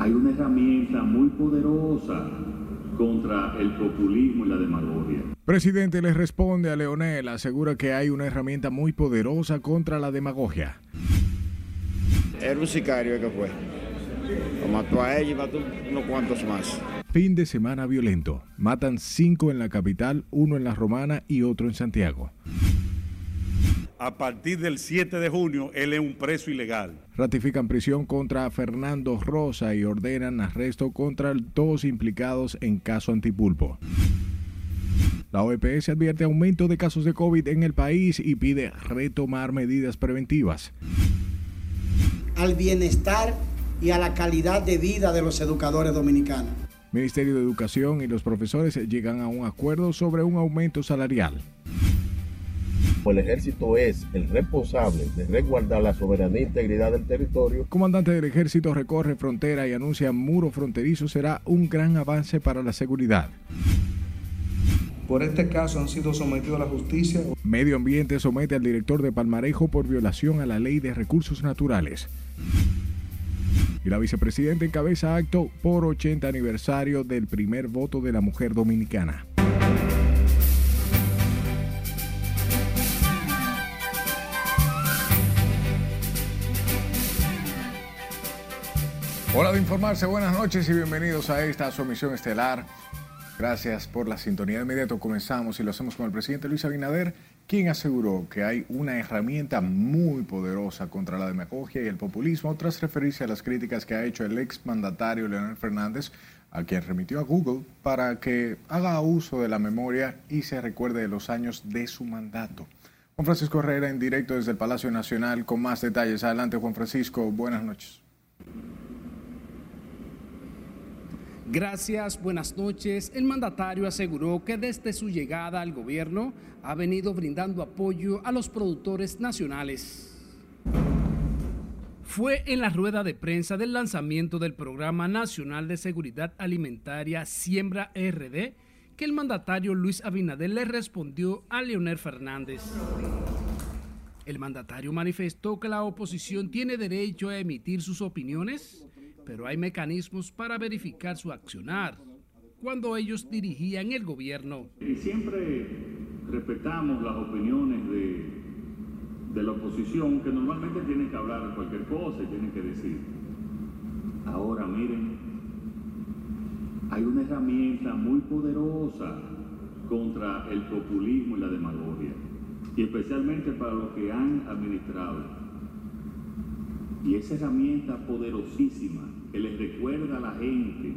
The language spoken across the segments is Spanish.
hay una herramienta muy poderosa contra el populismo y la demagogia. Presidente le responde a Leonel, asegura que hay una herramienta muy poderosa contra la demagogia. Era un sicario que fue. Lo mató a ella y mató unos cuantos más. Fin de semana violento. Matan cinco en la capital, uno en la Romana y otro en Santiago. A partir del 7 de junio, él es un preso ilegal. Ratifican prisión contra Fernando Rosa y ordenan arresto contra dos implicados en caso antipulpo. La OEPS advierte aumento de casos de COVID en el país y pide retomar medidas preventivas. Al bienestar y a la calidad de vida de los educadores dominicanos. Ministerio de Educación y los profesores llegan a un acuerdo sobre un aumento salarial. El ejército es el responsable de resguardar la soberanía e integridad del territorio. Comandante del ejército recorre frontera y anuncia muro fronterizo será un gran avance para la seguridad. Por este caso han sido sometidos a la justicia. Medio Ambiente somete al director de Palmarejo por violación a la ley de recursos naturales. Y la vicepresidenta encabeza acto por 80 aniversario del primer voto de la mujer dominicana. Hola de informarse, buenas noches y bienvenidos a esta su emisión estelar. Gracias por la sintonía. De inmediato comenzamos y lo hacemos con el presidente Luis Abinader, quien aseguró que hay una herramienta muy poderosa contra la demagogia y el populismo, tras referirse a las críticas que ha hecho el ex mandatario Leonel Fernández, a quien remitió a Google para que haga uso de la memoria y se recuerde de los años de su mandato. Juan Francisco Herrera en directo desde el Palacio Nacional con más detalles. Adelante Juan Francisco, buenas noches. Gracias, buenas noches. El mandatario aseguró que desde su llegada al gobierno ha venido brindando apoyo a los productores nacionales. Fue en la rueda de prensa del lanzamiento del Programa Nacional de Seguridad Alimentaria Siembra RD que el mandatario Luis Abinader le respondió a Leonel Fernández. El mandatario manifestó que la oposición tiene derecho a emitir sus opiniones pero hay mecanismos para verificar su accionar cuando ellos dirigían el gobierno. Y siempre respetamos las opiniones de, de la oposición, que normalmente tienen que hablar de cualquier cosa y tienen que decir. Ahora miren, hay una herramienta muy poderosa contra el populismo y la demagogia, y especialmente para los que han administrado. Y esa herramienta poderosísima que les recuerda a la gente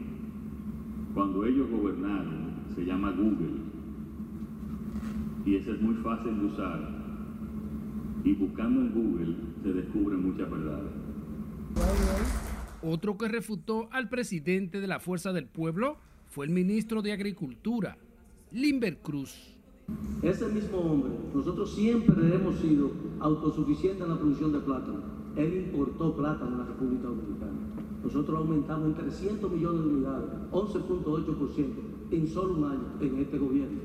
cuando ellos gobernaron, se llama Google. Y ese es muy fácil de usar. Y buscando en Google se descubren muchas verdades. Otro que refutó al presidente de la Fuerza del Pueblo fue el ministro de Agricultura, Limber Cruz. Ese mismo hombre, nosotros siempre hemos sido autosuficientes en la producción de plátano. Él importó plátano en la República Dominicana. Nosotros aumentamos en 300 millones de unidades, 11.8% en solo un año en este gobierno.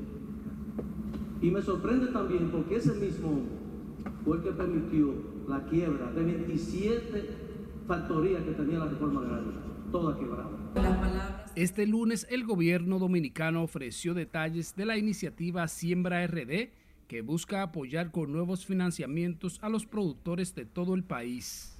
Y me sorprende también porque ese mismo fue el que permitió la quiebra de 27 factorías que tenía la reforma agraria, toda quebrada. Este lunes el gobierno dominicano ofreció detalles de la iniciativa Siembra RD que busca apoyar con nuevos financiamientos a los productores de todo el país.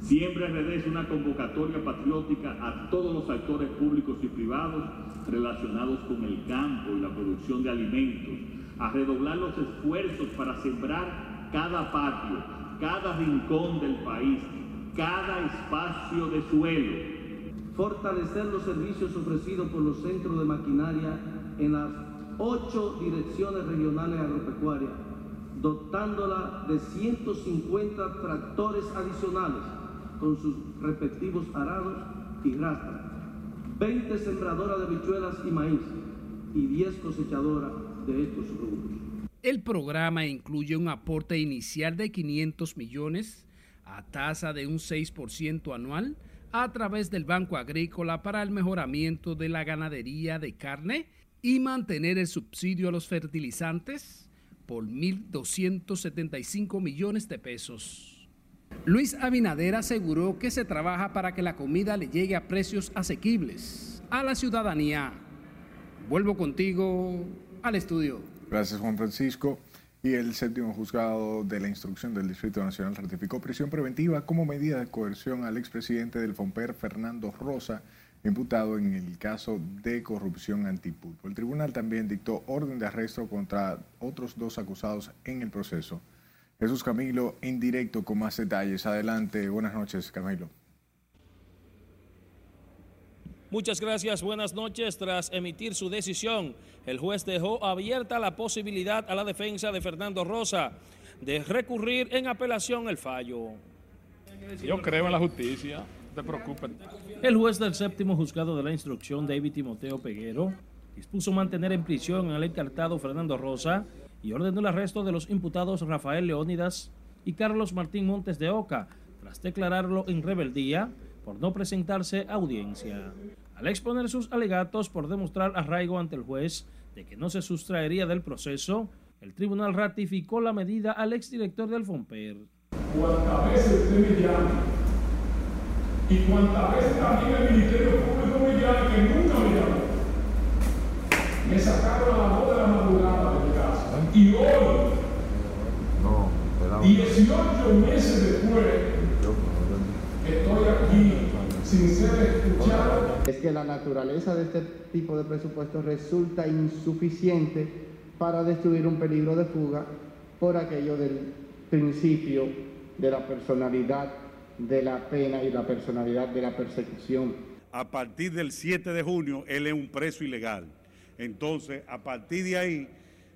Siempre RD es una convocatoria patriótica a todos los actores públicos y privados relacionados con el campo y la producción de alimentos, a redoblar los esfuerzos para sembrar cada patio, cada rincón del país, cada espacio de suelo. Fortalecer los servicios ofrecidos por los centros de maquinaria en las ocho direcciones regionales agropecuarias dotándola de 150 tractores adicionales con sus respectivos arados y rastras, 20 sembradoras de bichuelas y maíz y 10 cosechadoras de estos productos. El programa incluye un aporte inicial de 500 millones a tasa de un 6% anual a través del Banco Agrícola para el mejoramiento de la ganadería de carne y mantener el subsidio a los fertilizantes por 1.275 millones de pesos. Luis Abinader aseguró que se trabaja para que la comida le llegue a precios asequibles a la ciudadanía. Vuelvo contigo al estudio. Gracias, Juan Francisco. Y el séptimo juzgado de la instrucción del Distrito Nacional ratificó prisión preventiva como medida de coerción al expresidente del FOMPER, Fernando Rosa, imputado en el caso de corrupción antipulpo. El tribunal también dictó orden de arresto contra otros dos acusados en el proceso. Jesús Camilo, en directo con más detalles. Adelante, buenas noches, Camilo. Muchas gracias, buenas noches. Tras emitir su decisión, el juez dejó abierta la posibilidad a la defensa de Fernando Rosa de recurrir en apelación el fallo. Yo creo en la justicia te preocupes. El juez del séptimo juzgado de la instrucción, David Timoteo Peguero, dispuso mantener en prisión al encartado Fernando Rosa y ordenó el arresto de los imputados Rafael Leónidas y Carlos Martín Montes de Oca, tras declararlo en rebeldía por no presentarse a audiencia. Al exponer sus alegatos por demostrar arraigo ante el juez de que no se sustraería del proceso, el tribunal ratificó la medida al exdirector del FOMPER. Y cuántas veces también el Ministerio Público me que nunca me llamó. Me sacaron a la voz de la madrugada de mi casa. Y hoy, 18 meses después, estoy aquí sin ser escuchado. Es que la naturaleza de este tipo de presupuestos resulta insuficiente para destruir un peligro de fuga por aquello del principio de la personalidad de la pena y la personalidad de la persecución. A partir del 7 de junio, él es un preso ilegal. Entonces, a partir de ahí,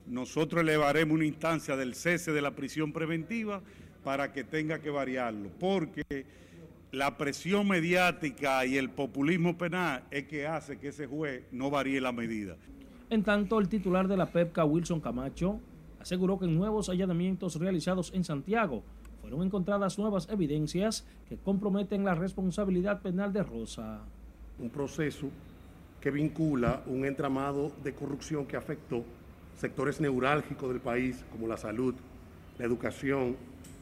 nosotros elevaremos una instancia del cese de la prisión preventiva para que tenga que variarlo, porque la presión mediática y el populismo penal es que hace que ese juez no varíe la medida. En tanto, el titular de la PEPCA, Wilson Camacho, aseguró que en nuevos allanamientos realizados en Santiago fueron encontradas nuevas evidencias que comprometen la responsabilidad penal de Rosa. Un proceso que vincula un entramado de corrupción que afectó sectores neurálgicos del país como la salud, la educación,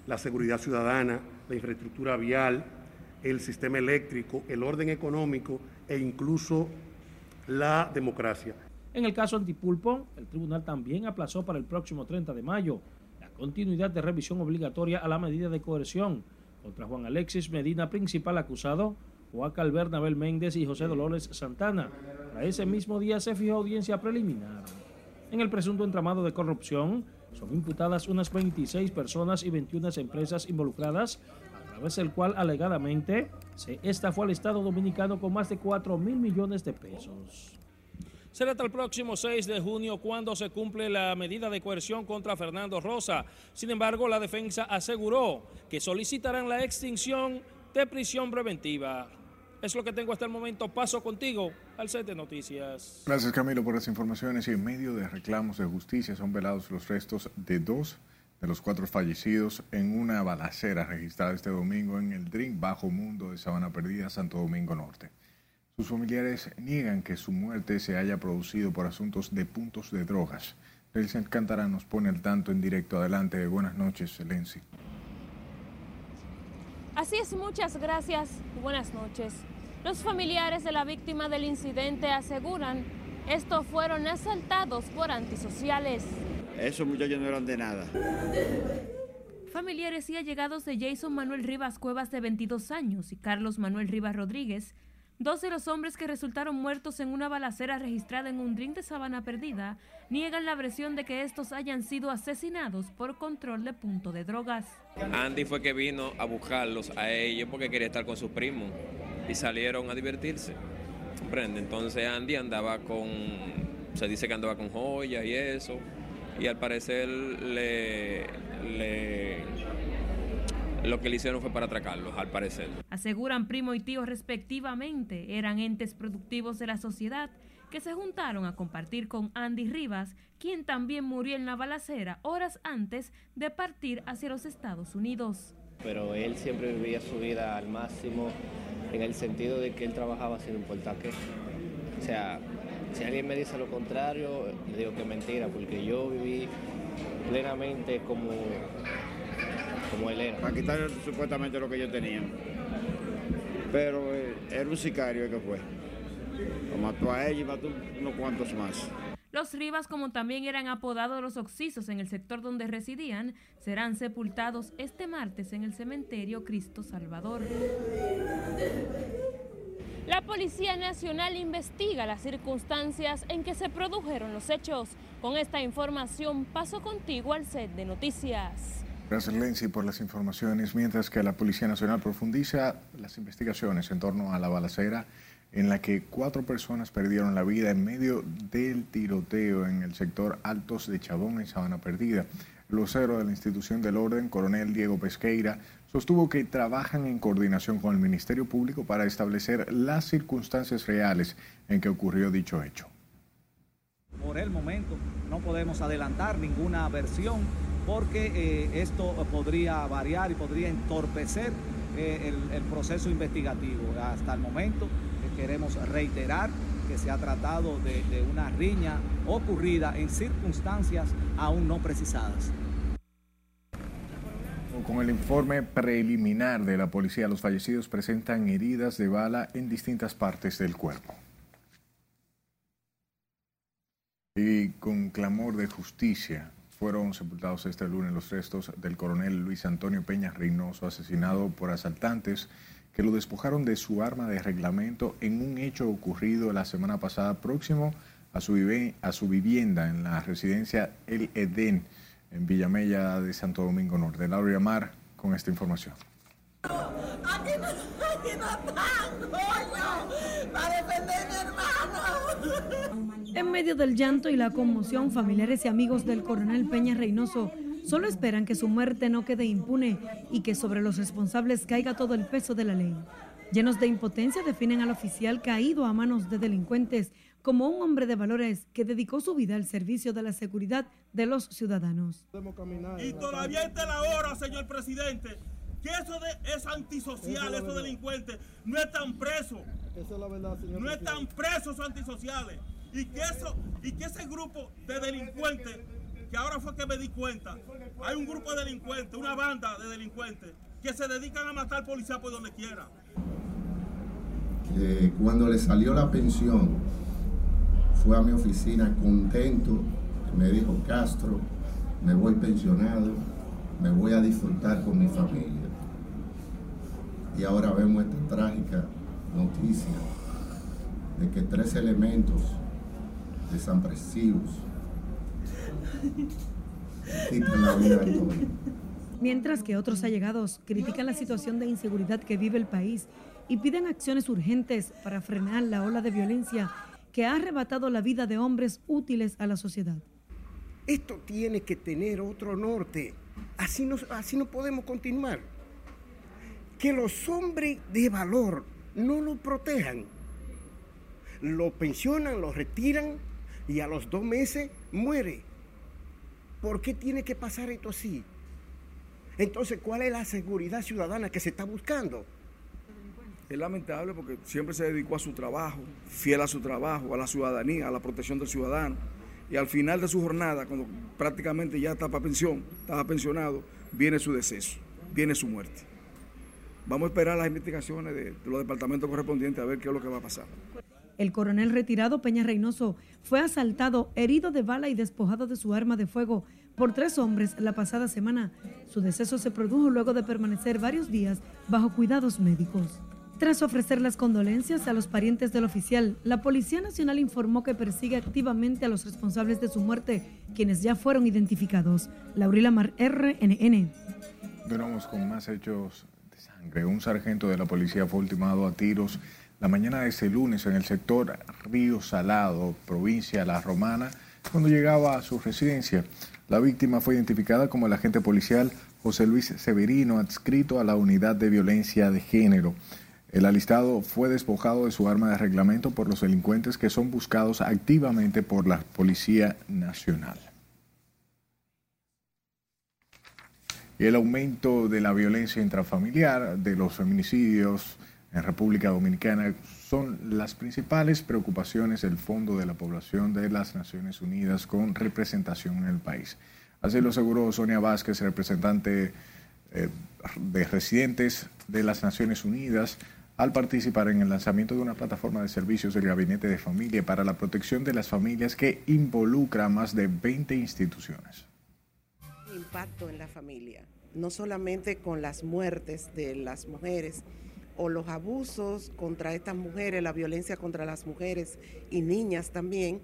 la seguridad ciudadana, la infraestructura vial, el sistema eléctrico, el orden económico e incluso la democracia. En el caso Antipulpo, el tribunal también aplazó para el próximo 30 de mayo continuidad de revisión obligatoria a la medida de coerción contra Juan Alexis Medina, principal acusado, Joaquín Bernabel Méndez y José Dolores Santana. Para ese mismo día se fijó audiencia preliminar. En el presunto entramado de corrupción son imputadas unas 26 personas y 21 empresas involucradas, a través del cual alegadamente se estafó al Estado Dominicano con más de 4 mil millones de pesos. Será hasta el próximo 6 de junio cuando se cumple la medida de coerción contra Fernando Rosa. Sin embargo, la defensa aseguró que solicitarán la extinción de prisión preventiva. Es lo que tengo hasta el momento. Paso contigo al set de noticias. Gracias Camilo por las informaciones y en medio de reclamos de justicia son velados los restos de dos de los cuatro fallecidos en una balacera registrada este domingo en el Drink Bajo Mundo de Sabana Perdida, Santo Domingo Norte. Sus familiares niegan que su muerte se haya producido por asuntos de puntos de drogas. Elsa Alcántara nos pone al tanto en directo. Adelante. Buenas noches, Lenzi. Así es, muchas gracias. Buenas noches. Los familiares de la víctima del incidente aseguran estos fueron asaltados por antisociales. Esos muchachos no eran de nada. Familiares y allegados de Jason Manuel Rivas Cuevas de 22 años y Carlos Manuel Rivas Rodríguez Dos de los hombres que resultaron muertos en una balacera registrada en un drink de Sabana Perdida niegan la versión de que estos hayan sido asesinados por control de punto de drogas. Andy fue que vino a buscarlos a ellos porque quería estar con sus primos y salieron a divertirse. Entonces Andy andaba con, se dice que andaba con joyas y eso, y al parecer le, le lo que le hicieron fue para atracarlos, al parecer. Aseguran primo y tío respectivamente, eran entes productivos de la sociedad que se juntaron a compartir con Andy Rivas, quien también murió en la balacera horas antes de partir hacia los Estados Unidos. Pero él siempre vivía su vida al máximo en el sentido de que él trabajaba sin importar qué. O sea, si alguien me dice lo contrario, le digo que es mentira, porque yo viví plenamente como como él era. Para quitar supuestamente lo que ellos tenían. Pero eh, era un sicario que fue. Lo mató a ella y mató unos cuantos más. Los Rivas, como también eran apodados los Oxisos en el sector donde residían, serán sepultados este martes en el cementerio Cristo Salvador. La Policía Nacional investiga las circunstancias en que se produjeron los hechos. Con esta información paso contigo al set de noticias. Gracias, Lenzi, por las informaciones. Mientras que la Policía Nacional profundiza las investigaciones en torno a la balacera en la que cuatro personas perdieron la vida en medio del tiroteo en el sector Altos de Chabón, en Sabana Perdida. El de la institución del orden, coronel Diego Pesqueira, sostuvo que trabajan en coordinación con el Ministerio Público para establecer las circunstancias reales en que ocurrió dicho hecho. Por el momento no podemos adelantar ninguna versión porque eh, esto podría variar y podría entorpecer eh, el, proceso investigativo. Hasta el momento queremos reiterar que se ha tratado de, una riña ocurrida en circunstancias aún no precisadas. Con el informe preliminar de la policía, los fallecidos presentan heridas de bala en distintas partes del cuerpo. Y con clamor de justicia fueron sepultados este lunes los restos del coronel Luis Antonio Peña Reynoso, asesinado por asaltantes que lo despojaron de su arma de reglamento en un hecho ocurrido la semana pasada próximo a su, vivienda en la residencia El Edén en Villamella de Santo Domingo Norte. Laura Mar con esta información. Aquí me, aquí para defender mi hermano. En medio del llanto y la conmoción, familiares y amigos del coronel Peña Reynoso solo esperan que su muerte no quede impune y que sobre los responsables caiga todo el peso de la ley. Llenos de impotencia definen al oficial caído a manos de delincuentes como un hombre de valores que dedicó su vida al servicio de la seguridad de los ciudadanos. Y todavía está la hora, señor presidente, que eso de, es antisocial, esos delincuentes, no están presos. Esa es la verdad, señor. No están presos esos antisociales. Y que, eso, y que ese grupo de delincuentes, que ahora fue que me di cuenta, hay un grupo de delincuentes, una banda de delincuentes, que se dedican a matar policías por donde quiera. Cuando le salió la pensión, fue a mi oficina contento, me dijo Castro, me voy pensionado, me voy a disfrutar con mi familia. Y ahora vemos esta trágica noticia de que tres elementos desapresivos quitan la vida de todos. Mientras que otros allegados critican la situación de inseguridad que vive el país y piden acciones urgentes para frenar la ola de violencia que ha arrebatado la vida de hombres útiles a la sociedad. Esto tiene que tener otro norte. Así no, así no podemos continuar. Que los hombres de valor no lo protejan. Lo pensionan, lo retiran y a los dos meses muere. ¿Por qué tiene que pasar esto así? Entonces, ¿cuál es la seguridad ciudadana que se está buscando? Es lamentable porque siempre se dedicó a su trabajo, fiel a su trabajo, a la ciudadanía, a la protección del ciudadano. Y al final de su jornada, cuando prácticamente ya está para pensión, estaba pensionado, viene su deceso, viene su muerte. Vamos a esperar las investigaciones de, los departamentos correspondientes a ver qué es lo que va a pasar. El coronel retirado Peña Reynoso fue asaltado, herido de bala y despojado de su arma de fuego por tres hombres la pasada semana. Su deceso se produjo luego de permanecer varios días bajo cuidados médicos. Tras ofrecer las condolencias a los parientes del oficial, la Policía Nacional informó que persigue activamente a los responsables de su muerte, quienes ya fueron identificados. Laurila Mar, RNN. Duramos con más hechos de sangre. Un sargento de la policía fue ultimado a tiros la mañana de ese lunes en el sector Río Salado, provincia La Romana, cuando llegaba a su residencia. La víctima fue identificada como el agente policial José Luis Severino, adscrito a la unidad de violencia de género. El alistado fue despojado de su arma de reglamento por los delincuentes que son buscados activamente por la Policía Nacional. El aumento de la violencia intrafamiliar, de los feminicidios en República Dominicana son las principales preocupaciones del Fondo de la Población de las Naciones Unidas con representación en el país. Así lo aseguró Sonia Vázquez, representante eh, de residentes de las Naciones Unidas, al participar en el lanzamiento de una plataforma de servicios del Gabinete de Familia para la protección de las familias que involucra a más de 20 instituciones. Impacto en la familia, no solamente con las muertes de las mujeres o los abusos contra estas mujeres, la violencia contra las mujeres y niñas también,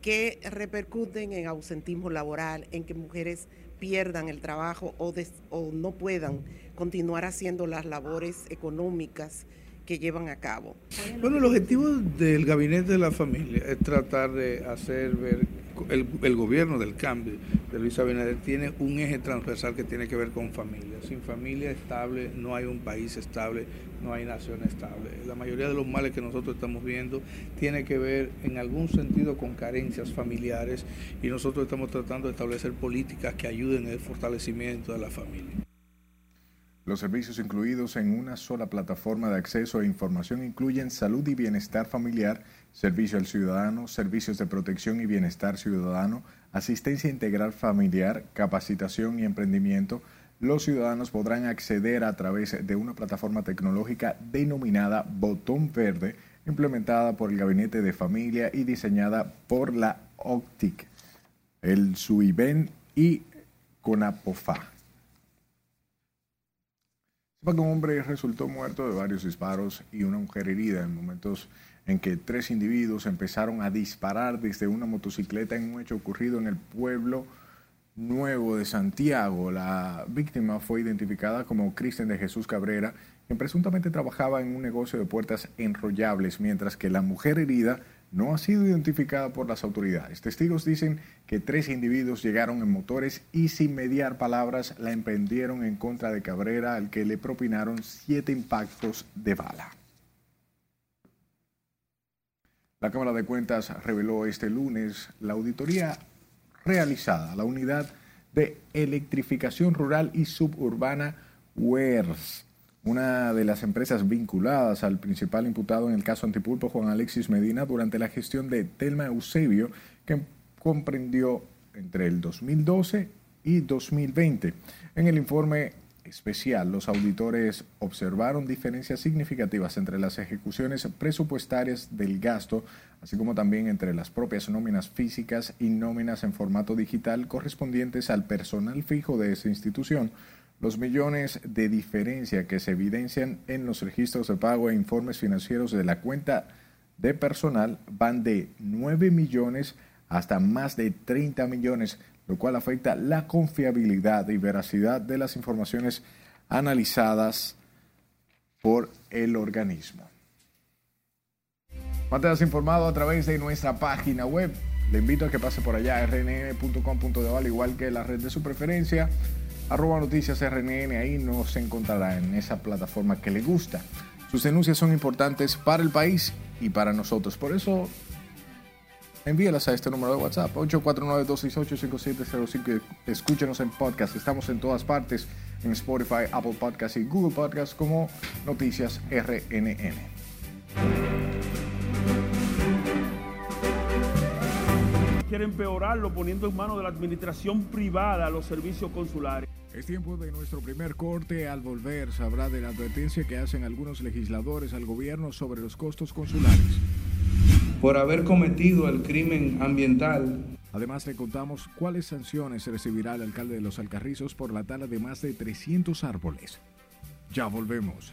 que repercuten en ausentismo laboral, en que mujeres pierdan el trabajo o, o no puedan continuar haciendo las labores económicas que llevan a cabo. Bueno, el objetivo del Gabinete de la Familia es tratar de hacer ver el, gobierno del cambio de Luis Abinader tiene un eje transversal que tiene que ver con familia. Sin familia estable no hay un país estable, no hay nación estable. La mayoría de los males que nosotros estamos viendo tiene que ver en algún sentido con carencias familiares y nosotros estamos tratando de establecer políticas que ayuden en el fortalecimiento de la familia. Los servicios incluidos en una sola plataforma de acceso a información incluyen salud y bienestar familiar, servicio al ciudadano, servicios de protección y bienestar ciudadano, asistencia integral familiar, capacitación y emprendimiento. Los ciudadanos podrán acceder a través de una plataforma tecnológica denominada Botón Verde, implementada por el Gabinete de Familia y diseñada por la OPTIC, el SUIBEN y CONAPOFA un hombre resultó muerto de varios disparos y una mujer herida en momentos en que tres individuos empezaron a disparar desde una motocicleta en un hecho ocurrido en el pueblo nuevo de Santiago. La víctima fue identificada como Cristian de Jesús Cabrera, quien presuntamente trabajaba en un negocio de puertas enrollables, mientras que la mujer herida no ha sido identificada por las autoridades. Testigos dicen que tres individuos llegaron en motores y sin mediar palabras la emprendieron en contra de Cabrera, al que le propinaron siete impactos de bala. La Cámara de Cuentas reveló este lunes la auditoría realizada a la unidad de electrificación rural y suburbana WERS una de las empresas vinculadas al principal imputado en el caso Antipulpo, Juan Alexis Medina, durante la gestión de Telma Eusebio, que comprendió entre el 2012 y 2020. En el informe especial, los auditores observaron diferencias significativas entre las ejecuciones presupuestarias del gasto, así como también entre las propias nóminas físicas y nóminas en formato digital correspondientes al personal fijo de esa institución, los millones de diferencia que se evidencian en los registros de pago e informes financieros de la cuenta de personal van de 9 millones hasta más de 30 millones, lo cual afecta la confiabilidad y veracidad de las informaciones analizadas por el organismo. Manténgase informado a través de nuestra página web. Le invito a que pase por allá, rnn.com.de, al igual que la red de su preferencia arroba noticias RNN, ahí nos encontrará en esa plataforma que le gusta. Sus denuncias son importantes para el país y para nosotros. Por eso, envíalas a este número de WhatsApp, 849-268-5705. Escúchenos en podcast. Estamos en todas partes, en Spotify, Apple Podcasts y Google Podcasts como Noticias RNN. Quiere empeorarlo poniendo en manos de la administración privada los servicios consulares. Es tiempo de nuestro primer corte. Al volver sabrá de la advertencia que hacen algunos legisladores al gobierno sobre los costos consulares. Por haber cometido el crimen ambiental. Además le contamos cuáles sanciones recibirá el alcalde de Los Alcarrizos por la tala de más de 300 árboles. Ya volvemos.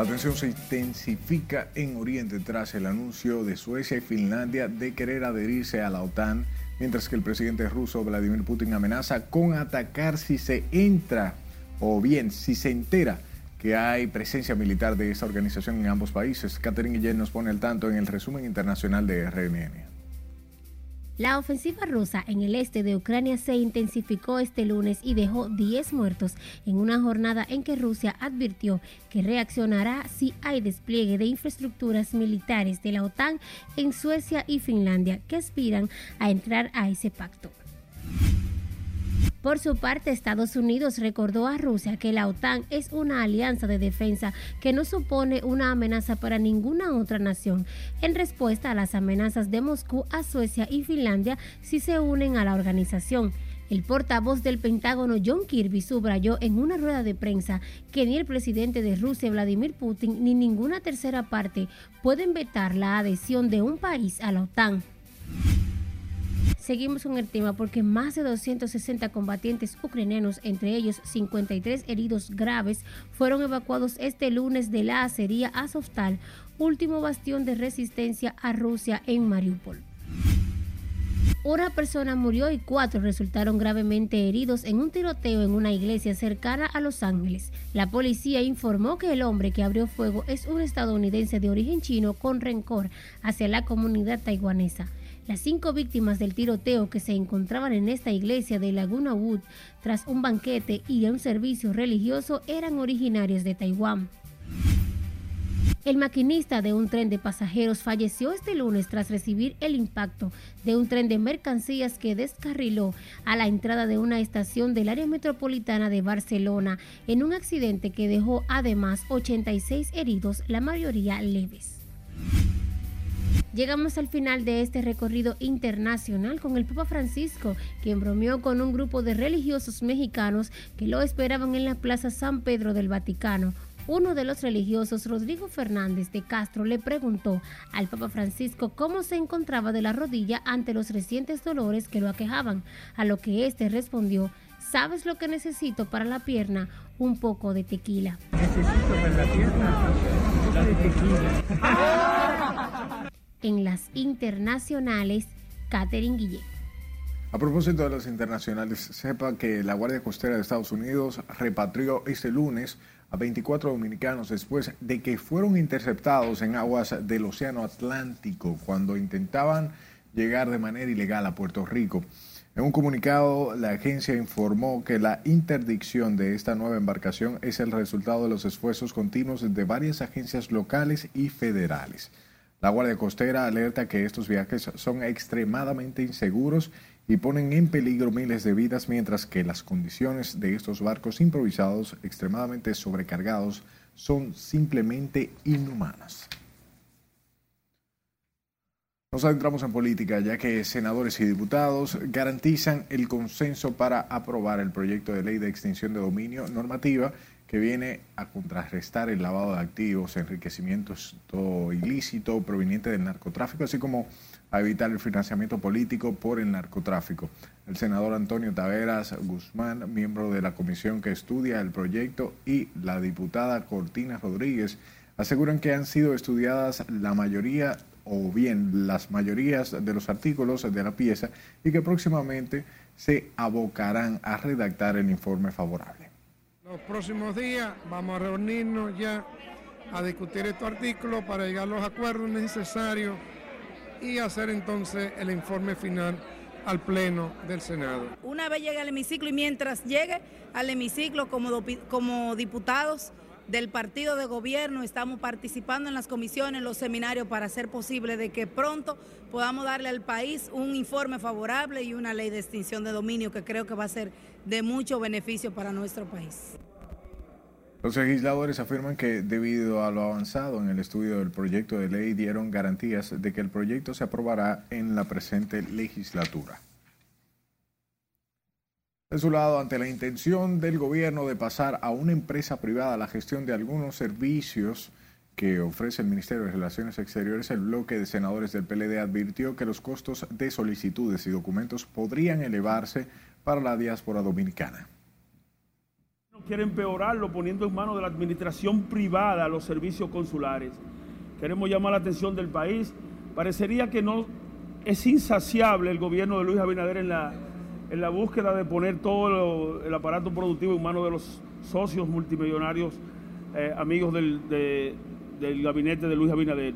La tensión se intensifica en Oriente tras el anuncio de Suecia y Finlandia de querer adherirse a la OTAN, mientras que el presidente ruso Vladimir Putin amenaza con atacar si se entra o bien si se entera que hay presencia militar de esta organización en ambos países. Catherine Guillén nos pone al tanto en el resumen internacional de RNN. La ofensiva rusa en el este de Ucrania se intensificó este lunes y dejó 10 muertos en una jornada en que Rusia advirtió que reaccionará si hay despliegue de infraestructuras militares de la OTAN en Suecia y Finlandia que aspiran a entrar a ese pacto. Por su parte, Estados Unidos recordó a Rusia que la OTAN es una alianza de defensa que no supone una amenaza para ninguna otra nación, en respuesta a las amenazas de Moscú a Suecia y Finlandia si se unen a la organización. El portavoz del Pentágono John Kirby subrayó en una rueda de prensa que ni el presidente de Rusia Vladimir Putin ni ninguna tercera parte pueden vetar la adhesión de un país a la OTAN. Seguimos con el tema porque más de 260 combatientes ucranianos, entre ellos 53 heridos graves, fueron evacuados este lunes de la acería Azovstal, último bastión de resistencia a Rusia en Mariupol. Una persona murió y cuatro resultaron gravemente heridos en un tiroteo en una iglesia cercana a Los Ángeles. La policía informó que el hombre que abrió fuego es un estadounidense de origen chino con rencor hacia la comunidad taiwanesa. Las cinco víctimas del tiroteo que se encontraban en esta iglesia de Laguna Wood tras un banquete y un servicio religioso eran originarios de Taiwán. El maquinista de un tren de pasajeros falleció este lunes tras recibir el impacto de un tren de mercancías que descarriló a la entrada de una estación del área metropolitana de Barcelona en un accidente que dejó además 86 heridos, la mayoría leves. Llegamos al final de este recorrido internacional con el Papa Francisco, quien bromeó con un grupo de religiosos mexicanos que lo esperaban en la Plaza San Pedro del Vaticano. Uno de los religiosos, Rodrigo Fernández de Castro, le preguntó al Papa Francisco cómo se encontraba de la rodilla ante los recientes dolores que lo aquejaban, a lo que éste respondió, ¿sabes lo que necesito para la pierna? Un poco de tequila. Necesito para la pierna un poco de tequila. en las internacionales, Catherine Guillén. A propósito de las internacionales, sepa que la Guardia Costera de Estados Unidos repatrió este lunes a 24 dominicanos después de que fueron interceptados en aguas del Océano Atlántico cuando intentaban llegar de manera ilegal a Puerto Rico. En un comunicado, la agencia informó que la interdicción de esta nueva embarcación es el resultado de los esfuerzos continuos de varias agencias locales y federales. La Guardia Costera alerta que estos viajes son extremadamente inseguros y ponen en peligro miles de vidas, mientras que las condiciones de estos barcos improvisados extremadamente sobrecargados son simplemente inhumanas. Nos adentramos en política, ya que senadores y diputados garantizan el consenso para aprobar el proyecto de ley de extinción de dominio normativa que viene a contrarrestar el lavado de activos, enriquecimiento ilícito proveniente del narcotráfico, así como a evitar el financiamiento político por el narcotráfico. El senador Antonio Taveras Guzmán, miembro de la comisión que estudia el proyecto, y la diputada Cortina Rodríguez aseguran que han sido estudiadas la mayoría o bien las mayorías de los artículos de la pieza y que próximamente se abocarán a redactar el informe favorable. Los próximos días vamos a reunirnos ya a discutir estos artículos para llegar a los acuerdos necesarios y hacer entonces el informe final al Pleno del Senado. Una vez llegue al hemiciclo y mientras llegue al hemiciclo como, como diputados del partido de gobierno, estamos participando en las comisiones, en los seminarios para hacer posible de que pronto podamos darle al país un informe favorable y una ley de extinción de dominio que creo que va a ser de mucho beneficio para nuestro país. Los legisladores afirman que debido a lo avanzado en el estudio del proyecto de ley dieron garantías de que el proyecto se aprobará en la presente legislatura. De su lado, ante la intención del gobierno de pasar a una empresa privada la gestión de algunos servicios que ofrece el Ministerio de Relaciones Exteriores, el bloque de senadores del PLD advirtió que los costos de solicitudes y documentos podrían elevarse para la diáspora dominicana. No quiere empeorarlo poniendo en manos de la administración privada los servicios consulares. Queremos llamar la atención del país. Parecería que no es insaciable el gobierno de Luis Abinader en la en la búsqueda de poner todo el aparato productivo en manos de los socios multimillonarios, eh, amigos del, de- del gabinete de Luis Abinader.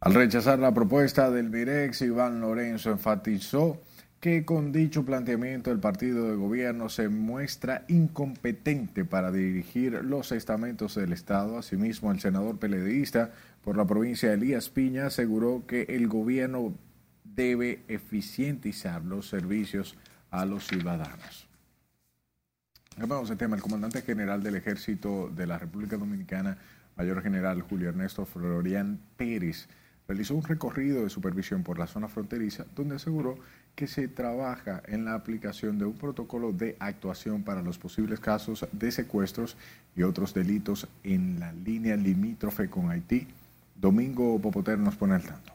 Al rechazar la propuesta del Mirex, Iván Lorenzo enfatizó que con dicho planteamiento el partido de gobierno se muestra incompetente para dirigir los estamentos del Estado. Asimismo, el senador peledeísta por la provincia de Elías Piña aseguró que el gobierno debe eficientizar los servicios a los ciudadanos. Cambiamos de tema. El comandante general del Ejército de la República Dominicana, Mayor General Julio Ernesto Florian Pérez, realizó un recorrido de supervisión por la zona fronteriza donde aseguró que se trabaja en la aplicación de un protocolo de actuación para los posibles casos de secuestros y otros delitos en la línea limítrofe con Haití. Domingo Popoter nos pone al tanto.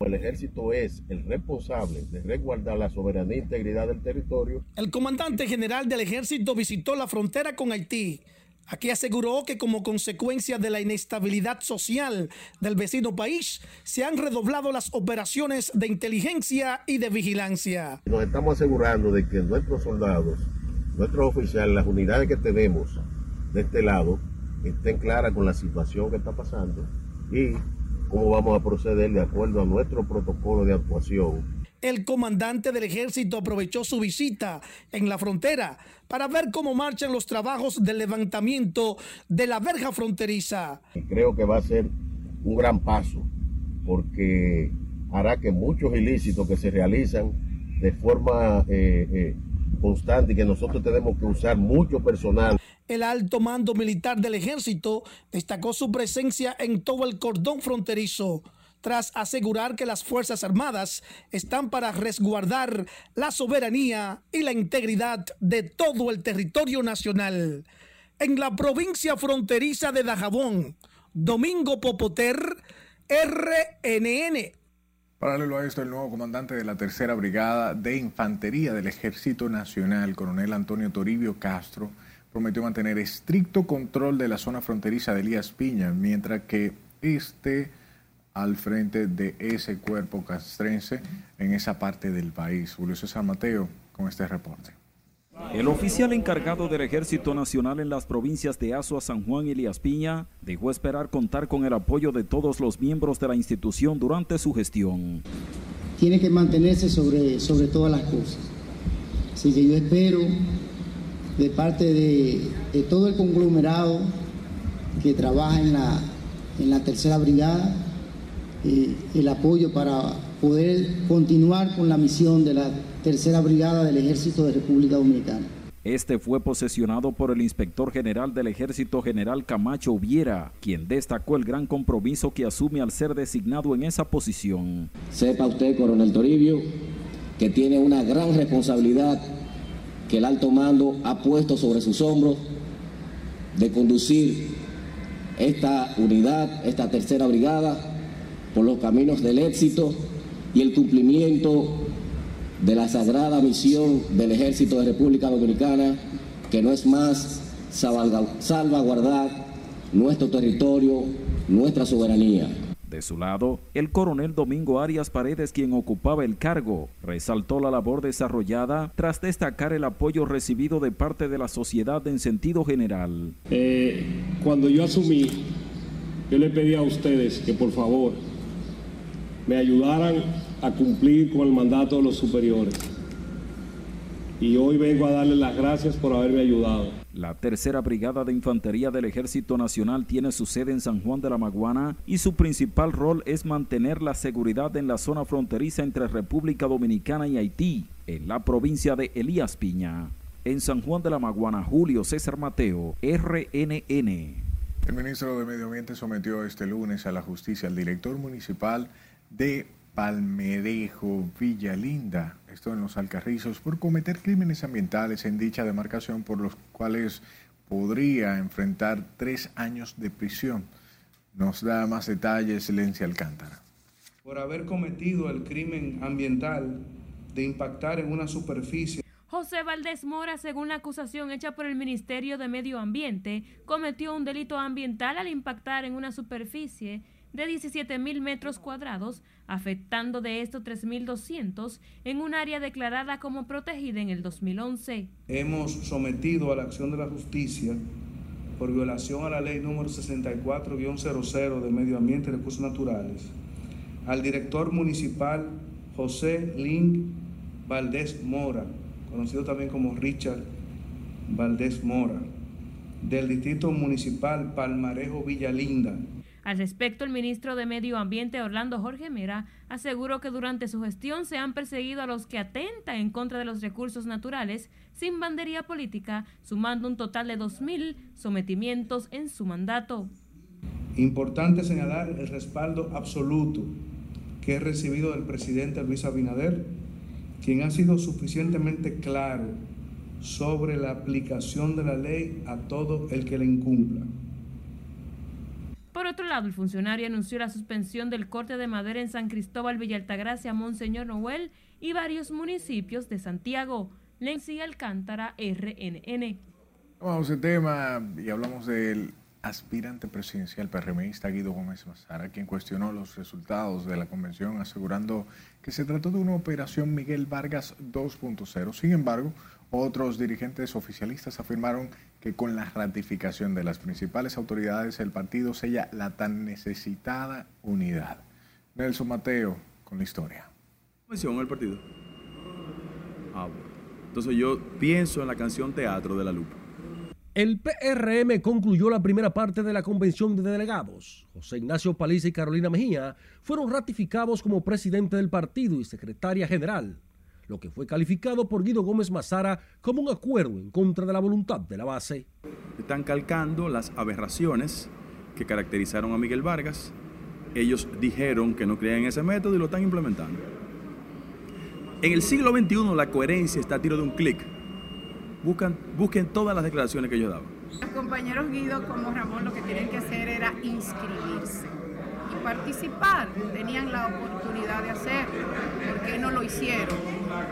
El ejército es el responsable de resguardar la soberanía e integridad del territorio. El comandante general del ejército visitó la frontera con Haití. Aquí aseguró que como consecuencia de la inestabilidad social del vecino país, se han redoblado las operaciones de inteligencia y de vigilancia. Nos estamos asegurando de que nuestros soldados, nuestros oficiales, las unidades que tenemos de este lado, estén claras con la situación que está pasando y cómo vamos a proceder de acuerdo a nuestro protocolo de actuación El comandante del ejército aprovechó su visita en la frontera para ver cómo marchan los trabajos de levantamiento de la verja fronteriza. creo que va a ser un gran paso porque hará que muchos ilícitos que se realizan de forma eh, eh, constante y que nosotros tenemos que usar mucho personal El alto mando militar del ejército destacó su presencia en todo el cordón fronterizo, tras asegurar que las Fuerzas Armadas están para resguardar la soberanía y la integridad de todo el territorio nacional. En la provincia fronteriza de Dajabón, Domingo Popoter, RNN. Paralelo a esto, el nuevo comandante de la Tercera Brigada de Infantería del Ejército Nacional, coronel Antonio Toribio Castro, prometió mantener estricto control de la zona fronteriza de Elías Piña, mientras que esté al frente de ese cuerpo castrense en esa parte del país. Julio César Mateo con este reporte. El oficial encargado del Ejército Nacional en las provincias de Azua, San Juan y Elías Piña dejó esperar contar con el apoyo de todos los miembros de la institución durante su gestión. tiene que mantenerse sobre, sobre todas las cosas. Así que yo espero de parte de, de todo el conglomerado que trabaja en la, en la tercera brigada eh, el apoyo para poder continuar con la misión de la tercera brigada del ejército de República Dominicana. Este fue posesionado por el inspector general del Ejército General Camacho Viera, quien destacó el gran compromiso que asume al ser designado en esa posición. Sepa usted, coronel Toribio, que tiene una gran responsabilidad que el alto mando ha puesto sobre sus hombros de conducir esta unidad, esta tercera brigada, por los caminos del éxito y el cumplimiento de la sagrada misión del Ejército de República Dominicana, que no es más salvagu- salvaguardar nuestro territorio, nuestra soberanía. De su lado, el coronel Domingo Arias Paredes, quien ocupaba el cargo, resaltó la labor desarrollada tras destacar el apoyo recibido de parte de la sociedad en sentido general. Eh, cuando yo asumí, yo le pedí a ustedes que por favor me ayudaran a cumplir con el mandato de los superiores. Y hoy vengo a darles las gracias por haberme ayudado. La tercera brigada de infantería del Ejército Nacional tiene su sede en San Juan de la Maguana y su principal rol es mantener la seguridad en la zona fronteriza entre República Dominicana y Haití, en la provincia de Elías Piña. En San Juan de la Maguana, Julio César Mateo, RNN. El ministro de Medio Ambiente sometió este lunes a la justicia al director municipal de Palmerejo, Villa Linda, esto en los Alcarrizos, por cometer crímenes ambientales en dicha demarcación por los cuales podría enfrentar tres años de prisión. Nos da más detalles Lencia Alcántara. por haber cometido el crimen ambiental de impactar en una superficie. José Valdés Mora, según la acusación hecha por el Ministerio de Medio Ambiente, cometió un delito ambiental al impactar en una superficie de 17.000 metros cuadrados, afectando de estos 3.200 en un área declarada como protegida en el 2011. Hemos sometido a la acción de la justicia por violación a la ley número 64-00 de Medio Ambiente y Recursos Naturales al director municipal José Link Valdés Mora, conocido también como Richard Valdés Mora, del Distrito Municipal Palmarejo Villalinda. Al respecto, el ministro de Medio Ambiente, Orlando Jorge Mera, aseguró que durante su gestión se han perseguido a los que atentan en contra de los recursos naturales sin bandería política, sumando un total de 2.000 sometimientos en su mandato. Importante señalar el respaldo absoluto que he recibido del presidente Luis Abinader, quien ha sido suficientemente claro sobre la aplicación de la ley a todo el que la incumpla. Por otro lado, el funcionario anunció la suspensión del corte de madera en San Cristóbal, Villa Altagracia, Monseñor Noel y varios municipios de Santiago. Lenzi Alcántara, RNN. Vamos al tema y hablamos del aspirante presidencial PRMista Guido Gómez Mazara, quien cuestionó los resultados de la convención asegurando que se trató de una operación Miguel Vargas 2.0. Sin embargo, otros dirigentes oficialistas afirmaron que con la ratificación de las principales autoridades el partido sella la tan necesitada unidad. Nelson Mateo con la historia. ¿Convención el partido? Ah, bueno. Entonces yo pienso en la canción Teatro de la Lupa. El PRM concluyó la primera parte de la convención de delegados. José Ignacio Paliza y Carolina Mejía fueron ratificados como presidente del partido y secretaria general, lo que fue calificado por Guido Gómez Mazara como un acuerdo en contra de la voluntad de la base. Están calcando las aberraciones que caracterizaron a Miguel Vargas. Ellos dijeron que no creían en ese método y lo están implementando. En el siglo XXI la coherencia está a tiro de un clic buscan, busquen todas las declaraciones que ellos daban. Los compañeros Guido como Ramón lo que tienen que hacer era inscribirse participar. Tenían la oportunidad de hacerlo. ¿Por qué no lo hicieron?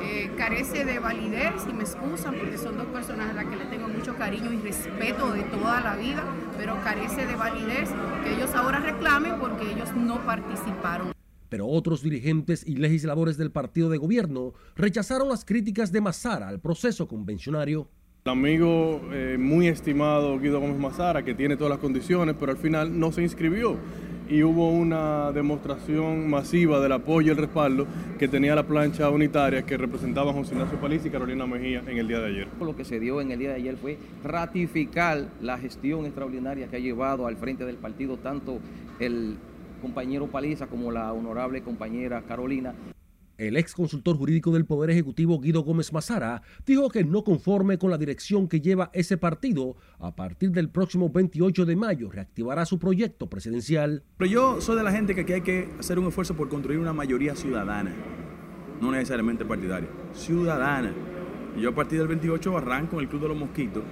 Eh, carece de validez y me excusan porque son dos personas a las que le tengo mucho cariño y respeto de toda la vida, pero carece de validez que ellos ahora reclamen porque ellos no participaron pero otros dirigentes y legisladores del partido de gobierno rechazaron las críticas de Mazara al proceso convencionario. El amigo eh, muy estimado Guido Gómez Mazara, que tiene todas las condiciones, pero al final no se inscribió y hubo una demostración masiva del apoyo y el respaldo que tenía la plancha unitaria que representaban José Ignacio Paliz y Carolina Mejía en el día de ayer. Lo que se dio en el día de ayer fue ratificar la gestión extraordinaria que ha llevado al frente del partido tanto el compañero Paliza como la honorable compañera Carolina. El ex consultor jurídico del Poder Ejecutivo Guido Gómez Mazara dijo que no conforme con la dirección que lleva ese partido, a partir del próximo 28 de mayo reactivará su proyecto presidencial. Pero yo soy de la gente que aquí hay que hacer un esfuerzo por construir una mayoría ciudadana, no necesariamente partidaria, ciudadana. Y yo a partir del 28 arranco en el Club de los Mosquitos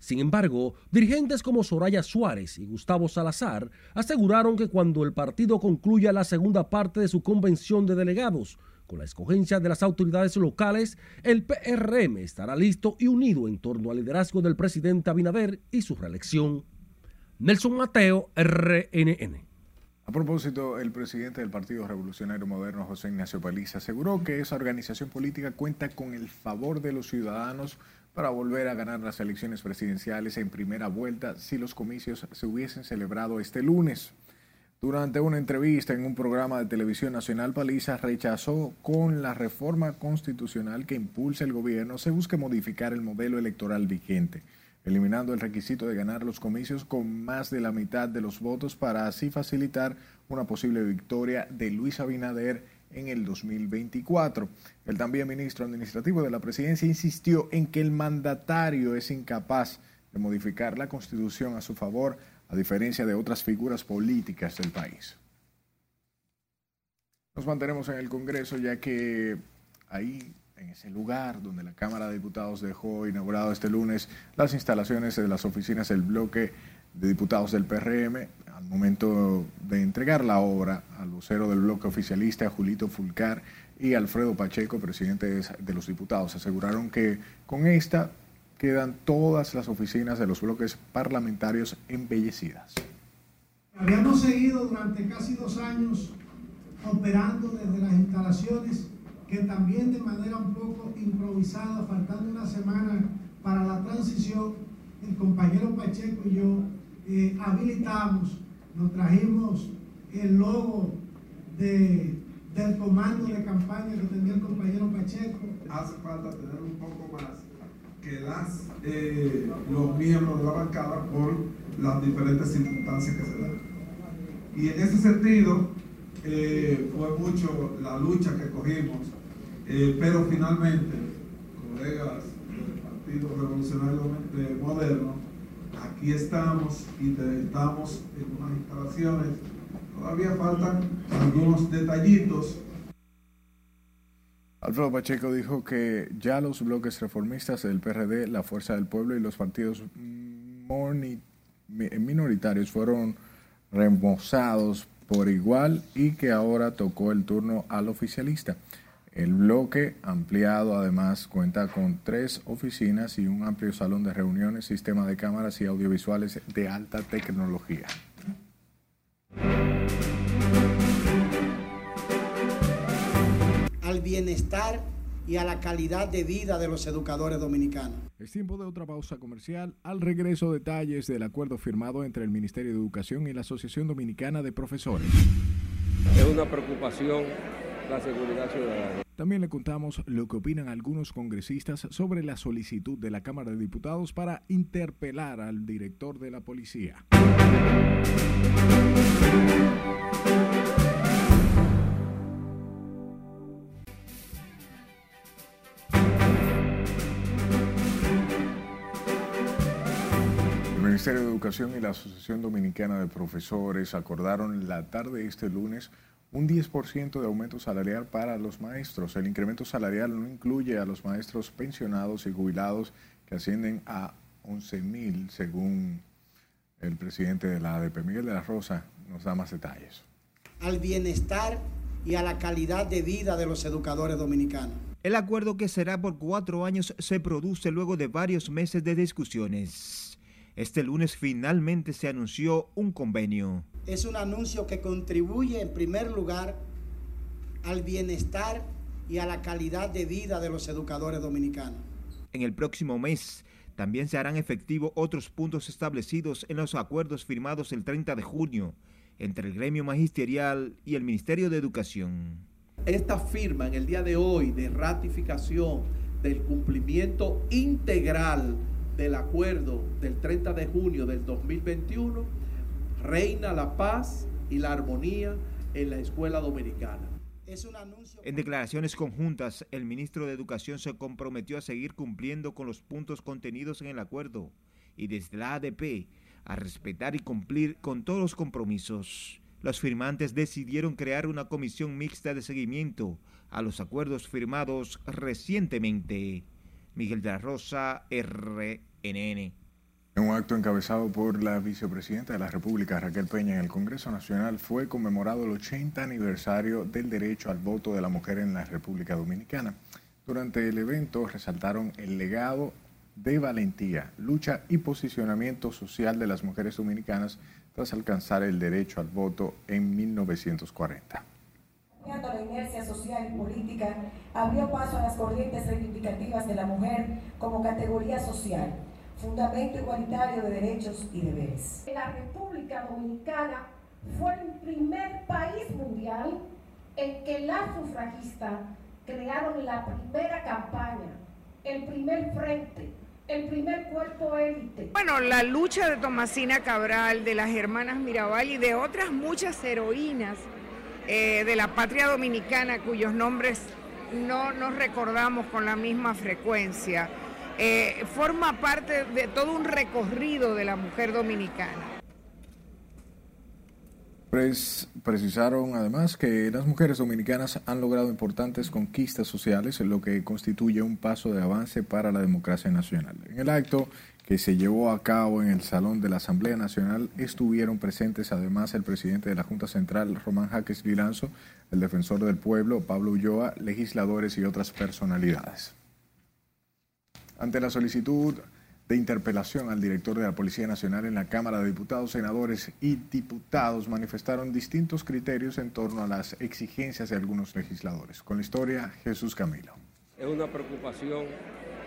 sin embargo, dirigentes como Soraya Suárez y Gustavo Salazar aseguraron que cuando el partido concluya la segunda parte de su convención de delegados, con la escogencia de las autoridades locales, el PRM estará listo y unido en torno al liderazgo del presidente Abinader y su reelección. Nelson Mateo, RNN. A propósito, el presidente del Partido Revolucionario Moderno, José Ignacio Paliza, aseguró que esa organización política cuenta con el favor de los ciudadanos para volver a ganar las elecciones presidenciales en primera vuelta si los comicios se hubiesen celebrado este lunes. Durante una entrevista en un programa de televisión nacional, Paliza rechazó con la reforma constitucional que impulsa el gobierno se busque modificar el modelo electoral vigente, eliminando el requisito de ganar los comicios con más de la mitad de los votos para así facilitar una posible victoria de Luis Abinader en el 2024. El también ministro administrativo de la presidencia insistió en que el mandatario es incapaz de modificar la constitución a su favor, a diferencia de otras figuras políticas del país. Nos mantenemos en el Congreso ya que ahí, en ese lugar donde la Cámara de Diputados dejó inaugurado este lunes las instalaciones de las oficinas del bloque de diputados del PRM, al momento de entregar la obra al vocero del bloque oficialista, Julito Fulcar, y Alfredo Pacheco, presidente de los diputados, aseguraron que con esta quedan todas las oficinas de los bloques parlamentarios embellecidas. Habíamos seguido durante casi dos años operando desde las instalaciones que también de manera un poco improvisada, faltando una semana para la transición, el compañero Pacheco y yo eh, habilitamos, nos trajimos el logo de, del comando de campaña que tenía el compañero Pacheco. Hace falta tener un poco más que las, eh, los miembros de la bancada por las diferentes circunstancias que se dan. Y en ese sentido, eh, fue mucho la lucha que cogimos, eh, pero finalmente, colegas del Partido Revolucionario Moderno, aquí estamos y estamos en unas instalaciones, todavía faltan algunos detallitos. Alfredo Pacheco dijo que ya los bloques reformistas del PRD, la Fuerza del Pueblo y los partidos minoritarios fueron reembolsados por igual y que ahora tocó el turno al oficialista. El bloque ampliado además cuenta con tres oficinas y un amplio salón de reuniones, sistema de cámaras y audiovisuales de alta tecnología. Al bienestar y a la calidad de vida de los educadores dominicanos. Es tiempo de otra pausa comercial. Al regreso, detalles del acuerdo firmado entre el Ministerio de Educación y la Asociación Dominicana de Profesores. Es una preocupación la seguridad ciudadana. También le contamos lo que opinan algunos congresistas sobre la solicitud de la Cámara de Diputados para interpelar al director de la policía. Ministerio de Educación y la Asociación Dominicana de Profesores acordaron la tarde de este lunes un 10% de aumento salarial para los maestros. El incremento salarial no incluye a los maestros pensionados y jubilados que ascienden a 11 mil, según el presidente de la ADP. Miguel de la Rosa nos da más detalles. Al bienestar y a la calidad de vida de los educadores dominicanos. El acuerdo que será por cuatro años se produce luego de varios meses de discusiones. Este lunes finalmente se anunció un convenio. Es un anuncio que contribuye en primer lugar al bienestar y a la calidad de vida de los educadores dominicanos. En el próximo mes también se harán efectivos otros puntos establecidos en los acuerdos firmados el 30 de junio entre el gremio magisterial y el Ministerio de Educación. Esta firma en el día de hoy de ratificación del cumplimiento integral del acuerdo del 30 de junio del 2021, reina la paz y la armonía en la escuela dominicana. En declaraciones conjuntas, el ministro de Educación se comprometió a seguir cumpliendo con los puntos contenidos en el acuerdo y desde la ADP a respetar y cumplir con todos los compromisos. Los firmantes decidieron crear una comisión mixta de seguimiento a los acuerdos firmados recientemente. Miguel de la Rosa, R. En un acto encabezado por la vicepresidenta de la República, Raquel Peña, en el Congreso Nacional fue conmemorado el 80 aniversario del derecho al voto de la mujer en la República Dominicana. Durante el evento resaltaron el legado de valentía, lucha y posicionamiento social de las mujeres dominicanas tras alcanzar el derecho al voto en 1940 la inercia social y política, abrió paso a las corrientes reivindicativas de la mujer como categoría social fundamento igualitario de derechos y deberes. La República Dominicana fue el primer país mundial en que las sufragistas crearon la primera campaña, el primer frente, el primer cuerpo élite. Bueno, la lucha de Tomasina Cabral, de las hermanas Mirabal y de otras muchas heroínas eh, de la patria dominicana cuyos nombres no nos recordamos con la misma frecuencia. Eh, forma parte de todo un recorrido de la mujer dominicana. precisaron además que las mujeres dominicanas han logrado importantes conquistas sociales, lo que constituye un paso de avance para la democracia nacional. En el acto que se llevó a cabo en el Salón de la Asamblea Nacional estuvieron presentes además el presidente de la Junta Central, Román Jaques Lilanzo, el defensor del pueblo, Pablo Ulloa, legisladores y otras personalidades. Ante la solicitud de interpelación al director de la Policía Nacional en la Cámara de Diputados, senadores y diputados manifestaron distintos criterios en torno a las exigencias de algunos legisladores. Con la historia, Jesús Camilo. Es una preocupación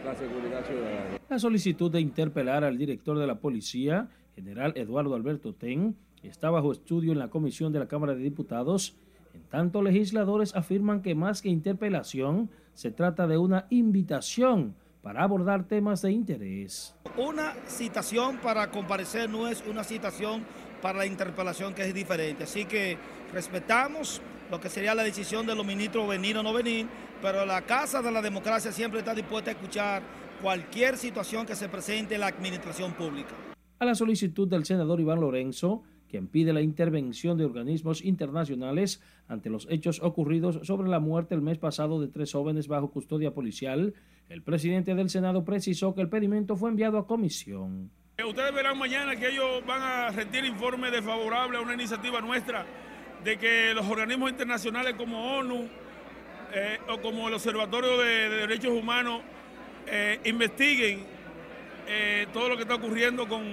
la seguridad ciudadana. La solicitud de interpelar al director de la Policía, general Eduardo Alberto Ten, está bajo estudio en la Comisión de la Cámara de Diputados. En tanto, legisladores afirman que más que interpelación, se trata de una invitación para abordar temas de interés. Una citación para comparecer no es una citación para la interpelación que es diferente. Así que respetamos lo que sería la decisión de los ministros venir o no venir, pero la Casa de la Democracia siempre está dispuesta a escuchar cualquier situación que se presente en la administración pública. A la solicitud del senador Iván Lorenzo, quien pide la intervención de organismos internacionales ante los hechos ocurridos sobre la muerte el mes pasado de tres jóvenes bajo custodia policial, el presidente del Senado precisó que el pedimento fue enviado a comisión. Ustedes verán mañana que ellos van a rendir informe desfavorable a una iniciativa nuestra de que los organismos internacionales como ONU eh, o como el Observatorio de, de Derechos Humanos eh, investiguen eh, todo lo que está ocurriendo con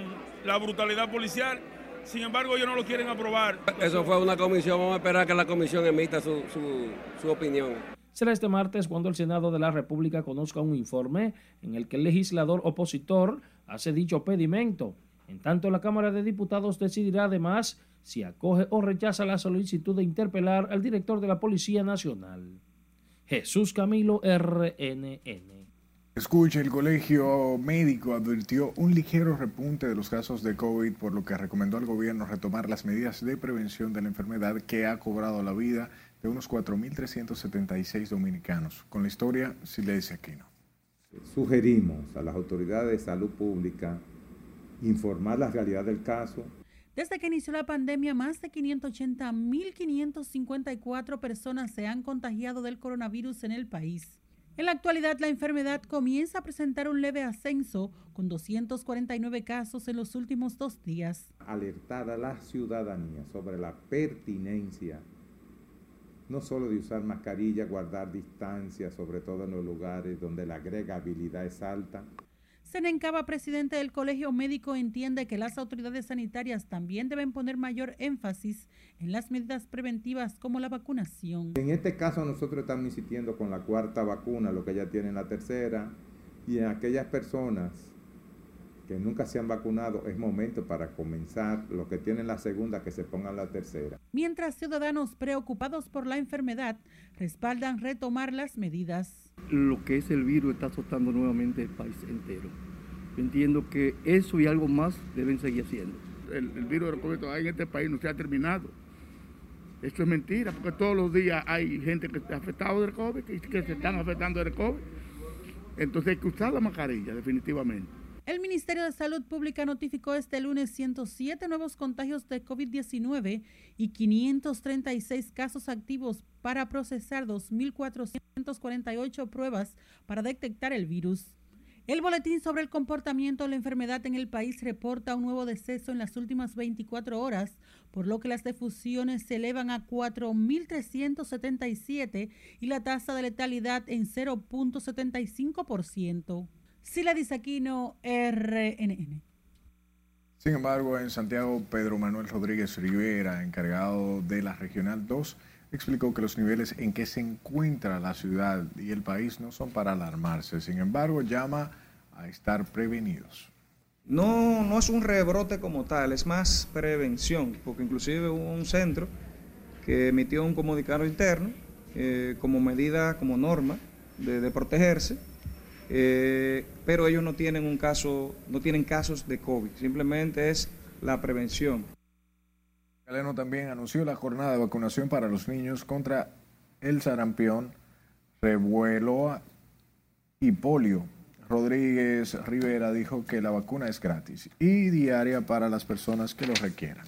la brutalidad policial. Sin embargo, ellos no lo quieren aprobar. Eso fue una comisión, vamos a esperar que la comisión emita su, su, su opinión. Será este martes cuando el Senado de la República conozca un informe en el que el legislador opositor hace dicho pedimento. En tanto, la Cámara de Diputados decidirá además si acoge o rechaza la solicitud de interpelar al director de la Policía Nacional. Jesús Camilo, RNN. Escuche, el Colegio Médico advirtió un ligero repunte de los casos de COVID, por lo que recomendó al gobierno retomar las medidas de prevención de la enfermedad que ha cobrado la vida de unos 4.376 dominicanos. Con la historia, Silesia Aquino. Sugerimos a las autoridades de salud pública informar la realidad del caso. Desde que inició la pandemia, más de 580.554 personas se han contagiado del coronavirus en el país. En la actualidad, la enfermedad comienza a presentar un leve ascenso, con 249 casos en los últimos dos días. Alertar a la ciudadanía sobre la pertinencia no solo de usar mascarilla, guardar distancia, sobre todo en los lugares donde la agregabilidad es alta. Senencaba, presidente del Colegio Médico, entiende que las autoridades sanitarias también deben poner mayor énfasis en las medidas preventivas como la vacunación. En este caso nosotros estamos insistiendo con la cuarta vacuna, lo que ya tienen la tercera, y en aquellas personas que nunca se han vacunado, es momento para comenzar, los que tienen la segunda, que se pongan la tercera. Mientras ciudadanos preocupados por la enfermedad respaldan retomar las medidas. Lo que es el virus está azotando nuevamente el país entero. Entiendo que eso y algo más deben seguir haciendo. El, el virus del COVID todavía en este país no se ha terminado. Esto es mentira, porque todos los días hay gente que está afectada del COVID, que, que se están afectando del COVID. Entonces hay que usar la mascarilla, definitivamente. El Ministerio de Salud Pública notificó este lunes 107 nuevos contagios de COVID-19 y 536 casos activos para procesar 2.448 pruebas para detectar el virus. El boletín sobre el comportamiento de la enfermedad en el país reporta un nuevo deceso en las últimas 24 horas, por lo que las defusiones se elevan a 4.377 y la tasa de letalidad en 0.75%. Sila Disaquino, RNN. Sin embargo, en Santiago, Pedro Manuel Rodríguez Rivera, encargado de la Regional 2, explicó que los niveles en que se encuentra la ciudad y el país no son para alarmarse. Sin embargo, llama a estar prevenidos. No, no es un rebrote como tal, es más prevención, porque inclusive hubo un centro que emitió un comunicado interno eh, como medida, como norma de, de protegerse, eh, pero ellos no tienen un caso, no tienen casos de COVID, simplemente es la prevención. Galeno también anunció la jornada de vacunación para los niños contra el sarampión, revuelo y polio. Rodríguez Rivera dijo que la vacuna es gratis y diaria para las personas que lo requieran.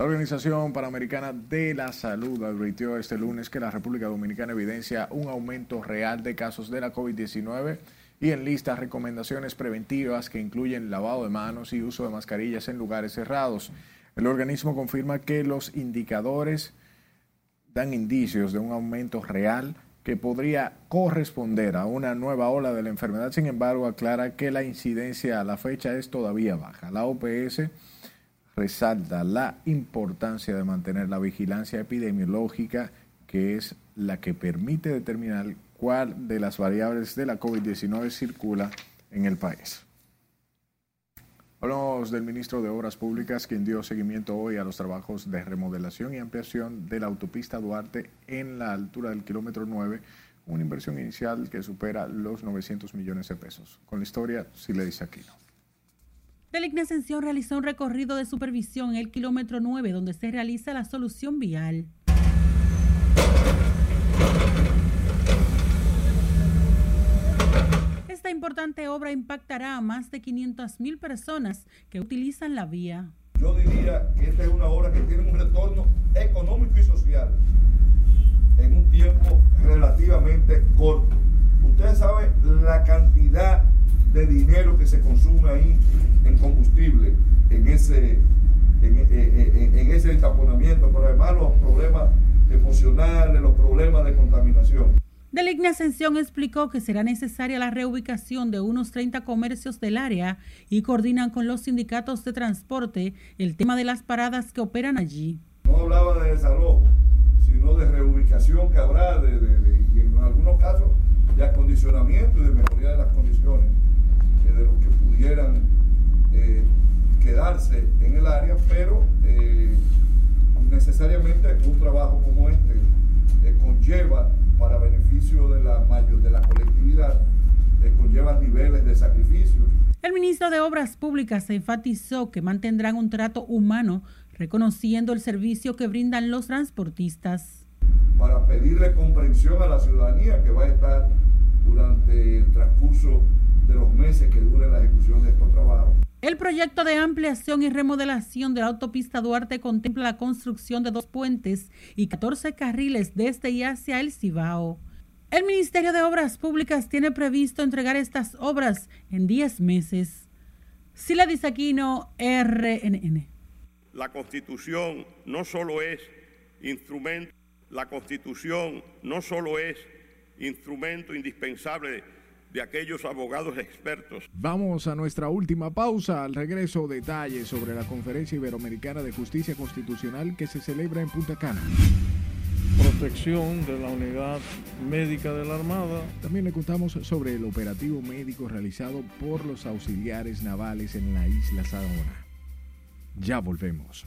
La Organización Panamericana de la Salud advirtió este lunes que la República Dominicana evidencia un aumento real de casos de la COVID-19 y enlista recomendaciones preventivas que incluyen lavado de manos y uso de mascarillas en lugares cerrados. El organismo confirma que los indicadores dan indicios de un aumento real que podría corresponder a una nueva ola de la enfermedad. Sin embargo, aclara que la incidencia a la fecha es todavía baja. La OPS resalta la importancia de mantener la vigilancia epidemiológica, que es la que permite determinar cuál de las variables de la COVID-19 circula en el país. Hablamos del ministro de Obras Públicas, quien dio seguimiento hoy a los trabajos de remodelación y ampliación de la autopista Duarte en la altura del kilómetro 9, una inversión inicial que supera los 900 millones de pesos. Con la historia, si le Deligna Ascensión realizó un recorrido de supervisión en el kilómetro 9, donde se realiza la solución vial. Esta importante obra impactará a más de 500 mil personas que utilizan la vía. Yo diría que esta es una obra que tiene un retorno económico y social en un tiempo relativamente corto. Ustedes saben la cantidad de dinero que se consume ahí en combustible, en ese, en, en, en ese entaponamiento, pero además los problemas emocionales, los problemas de contaminación. Deligna Ascensión explicó que será necesaria la reubicación de unos 30 comercios del área y coordinan con los sindicatos de transporte el tema de las paradas que operan allí. No hablaba de desalojo, sino de reubicación que habrá, de, de, de, y en algunos casos de acondicionamiento y de mejoría de las condiciones eh, de los que pudieran eh, quedarse en el área, pero eh, necesariamente un trabajo como este eh, conlleva para beneficio de la mayor de la colectividad, conlleva niveles de sacrificios. El ministro de Obras Públicas enfatizó que mantendrán un trato humano, reconociendo el servicio que brindan los transportistas. Para pedirle comprensión a la ciudadanía que va a estar durante el transcurso de los meses que dure la ejecución de estos trabajos. El proyecto de ampliación y remodelación de la autopista Duarte contempla la construcción de dos puentes y 14 carriles desde y hacia el Cibao. El Ministerio de Obras Públicas tiene previsto entregar estas obras en 10 meses. Sila Disaquino, RNN. La Constitución no solo es instrumento, la Constitución no solo es instrumento indispensable de aquellos abogados expertos. Vamos a nuestra última pausa. Al regreso, detalles sobre la Conferencia Iberoamericana de Justicia Constitucional que se celebra en Punta Cana. Protección de la unidad médica de la Armada. También le contamos sobre el operativo médico realizado por los auxiliares navales en la isla Saona. Ya volvemos.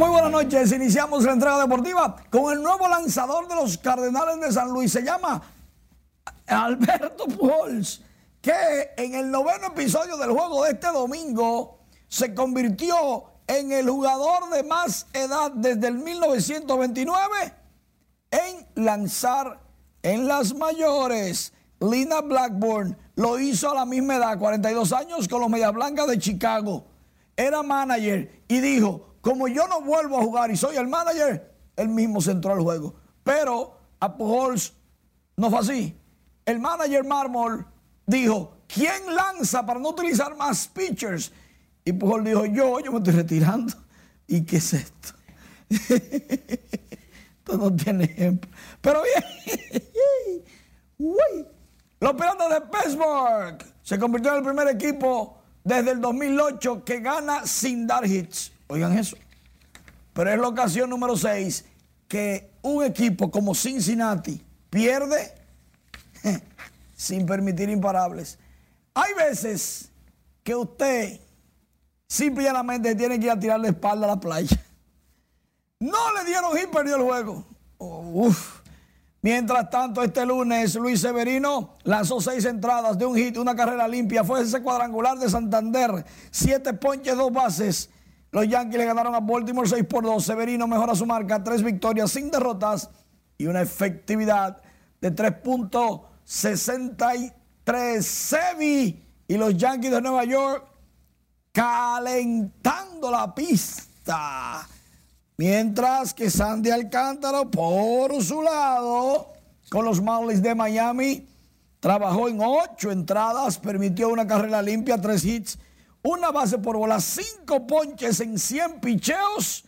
Muy buenas noches. Iniciamos la entrega deportiva con el nuevo lanzador de los Cardenales de San Luis. Se llama Alberto Pujols, que en el noveno episodio del juego de este domingo se convirtió en el jugador de más edad desde el 1929 en lanzar en las mayores. Lina Blackburn lo hizo a la misma edad, 42 años, con los Medias Blancas de Chicago. Era manager y dijo, como yo no vuelvo a jugar y soy el manager, él mismo se entró al juego. Pero a Pujols no fue así. El manager Marmol dijo, ¿quién lanza para no utilizar más pitchers? Y Pujols dijo, yo, yo me estoy retirando. ¿Y qué es esto? esto no tiene ejemplo. Pero bien, Uy. los Piratas de Pittsburgh se convirtió en el primer equipo desde el 2008 que gana sin dar hits. Oigan eso. Pero es la ocasión número 6 que un equipo como Cincinnati pierde sin permitir imparables. Hay veces que usted simplemente tiene que ir a tirar la espalda a la playa. No le dieron hit, perdió el juego. Oh, uf. Mientras tanto, este lunes, Luis Severino lanzó seis entradas de un hit, una carrera limpia. Fue ese cuadrangular de Santander. Siete ponches, dos bases. Los Yankees le ganaron a Baltimore 6 por 2. Severino mejora su marca, tres victorias sin derrotas y una efectividad de 3.63. Sevi y los Yankees de Nueva York calentando la pista. Mientras que Sandy Alcántara, por su lado, con los Marlins de Miami, trabajó en ocho entradas, permitió una carrera limpia, tres hits, una base por bola, cinco ponches en 100 picheos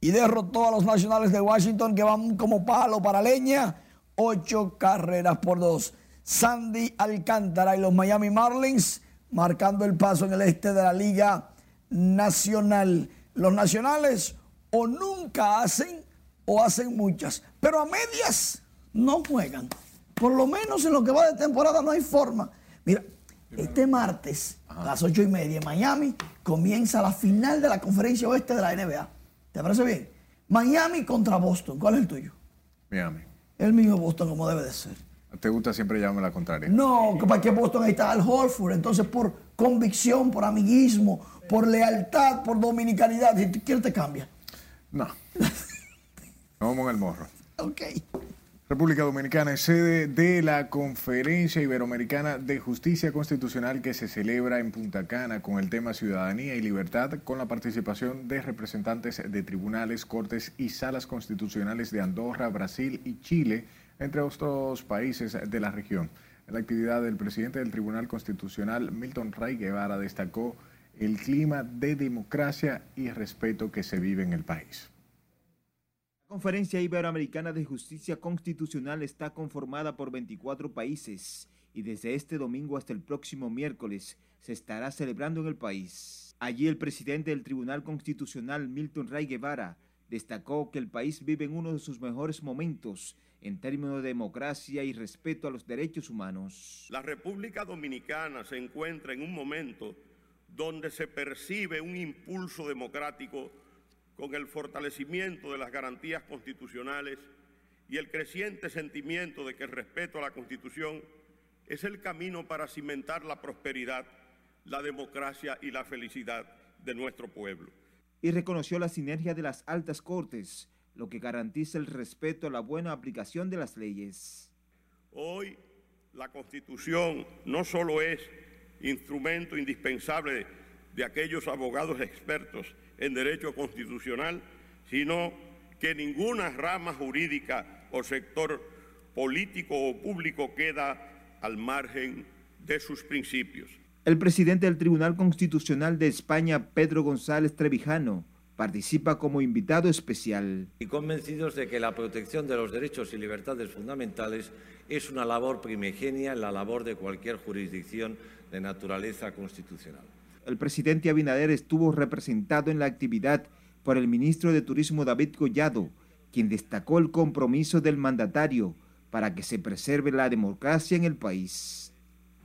y derrotó a los Nacionales de Washington que van como palo para leña, ocho carreras por dos. Sandy Alcántara y los Miami Marlins marcando el paso en el este de la Liga Nacional. Los Nacionales o nunca hacen o hacen muchas, pero a medias no juegan. Por lo menos en lo que va de temporada no hay forma. Mira, este martes a las ocho y media en Miami comienza la final de la conferencia oeste de la NBA. ¿Te parece bien? Miami contra Boston. ¿Cuál es el tuyo? Miami. El mío Boston como debe de ser. ¿Te gusta siempre llamarme la contraria? No, para que Boston ahí está Al Horford. Entonces, por convicción, por amiguismo, por lealtad, por dominicanidad, si tú quieres te cambia. No. Vamos en el morro. Ok. República Dominicana es sede de la Conferencia Iberoamericana de Justicia Constitucional que se celebra en Punta Cana con el tema Ciudadanía y Libertad, con la participación de representantes de tribunales, cortes y salas constitucionales de Andorra, Brasil y Chile, entre otros países de la región. En la actividad del presidente del Tribunal Constitucional, Milton Ray Guevara, destacó el clima de democracia y respeto que se vive en el país. La Conferencia Iberoamericana de Justicia Constitucional está conformada por 24 países y desde este domingo hasta el próximo miércoles se estará celebrando en el país. Allí el presidente del Tribunal Constitucional, Milton Ray Guevara, destacó que el país vive en uno de sus mejores momentos en términos de democracia y respeto a los derechos humanos. La República Dominicana se encuentra en un momento donde se percibe un impulso democrático con el fortalecimiento de las garantías constitucionales y el creciente sentimiento de que el respeto a la Constitución es el camino para cimentar la prosperidad, la democracia y la felicidad de nuestro pueblo. Y reconoció la sinergia de las altas cortes, lo que garantiza el respeto a la buena aplicación de las leyes. Hoy la Constitución no solo es instrumento indispensable de aquellos abogados expertos en derecho constitucional, sino que ninguna rama jurídica o sector político o público queda al margen de sus principios. El presidente del Tribunal Constitucional de España, Pedro González Trevijano, participa como invitado especial. Y convencidos de que la protección de los derechos y libertades fundamentales es una labor primigenia en la labor de cualquier jurisdicción de naturaleza constitucional el presidente Abinader estuvo representado en la actividad por el ministro de Turismo David Collado, quien destacó el compromiso del mandatario para que se preserve la democracia en el país.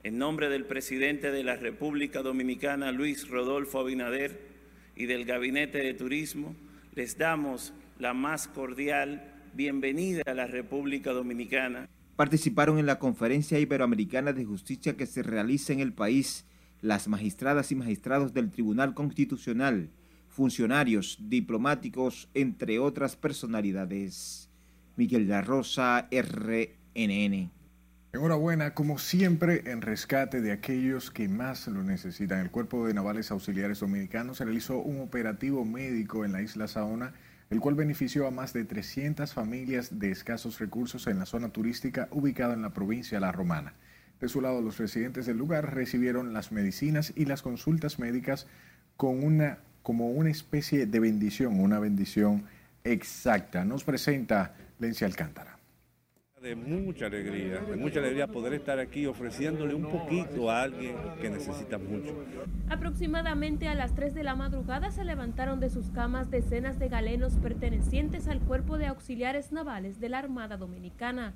En nombre del presidente de la República Dominicana, Luis Rodolfo Abinader, y del Gabinete de Turismo, les damos la más cordial bienvenida a la República Dominicana. Participaron en la Conferencia Iberoamericana de Justicia que se realiza en el país las magistradas y magistrados del Tribunal Constitucional, funcionarios, diplomáticos, entre otras personalidades. Miguel La Rosa, RNN. Enhorabuena, como siempre, en rescate de aquellos que más lo necesitan. El Cuerpo de Navales Auxiliares Dominicanos realizó un operativo médico en la isla Saona, el cual benefició a más de 300 familias de escasos recursos en la zona turística ubicada en la provincia La Romana. De su lado, los residentes del lugar recibieron las medicinas y las consultas médicas con una, como una especie de bendición, una bendición exacta. Nos presenta Lencia Alcántara. De mucha alegría, de mucha alegría poder estar aquí ofreciéndole un poquito a alguien que necesita mucho. Aproximadamente a las 3 de la madrugada se levantaron de sus camas decenas de galenos pertenecientes al Cuerpo de Auxiliares Navales de la Armada Dominicana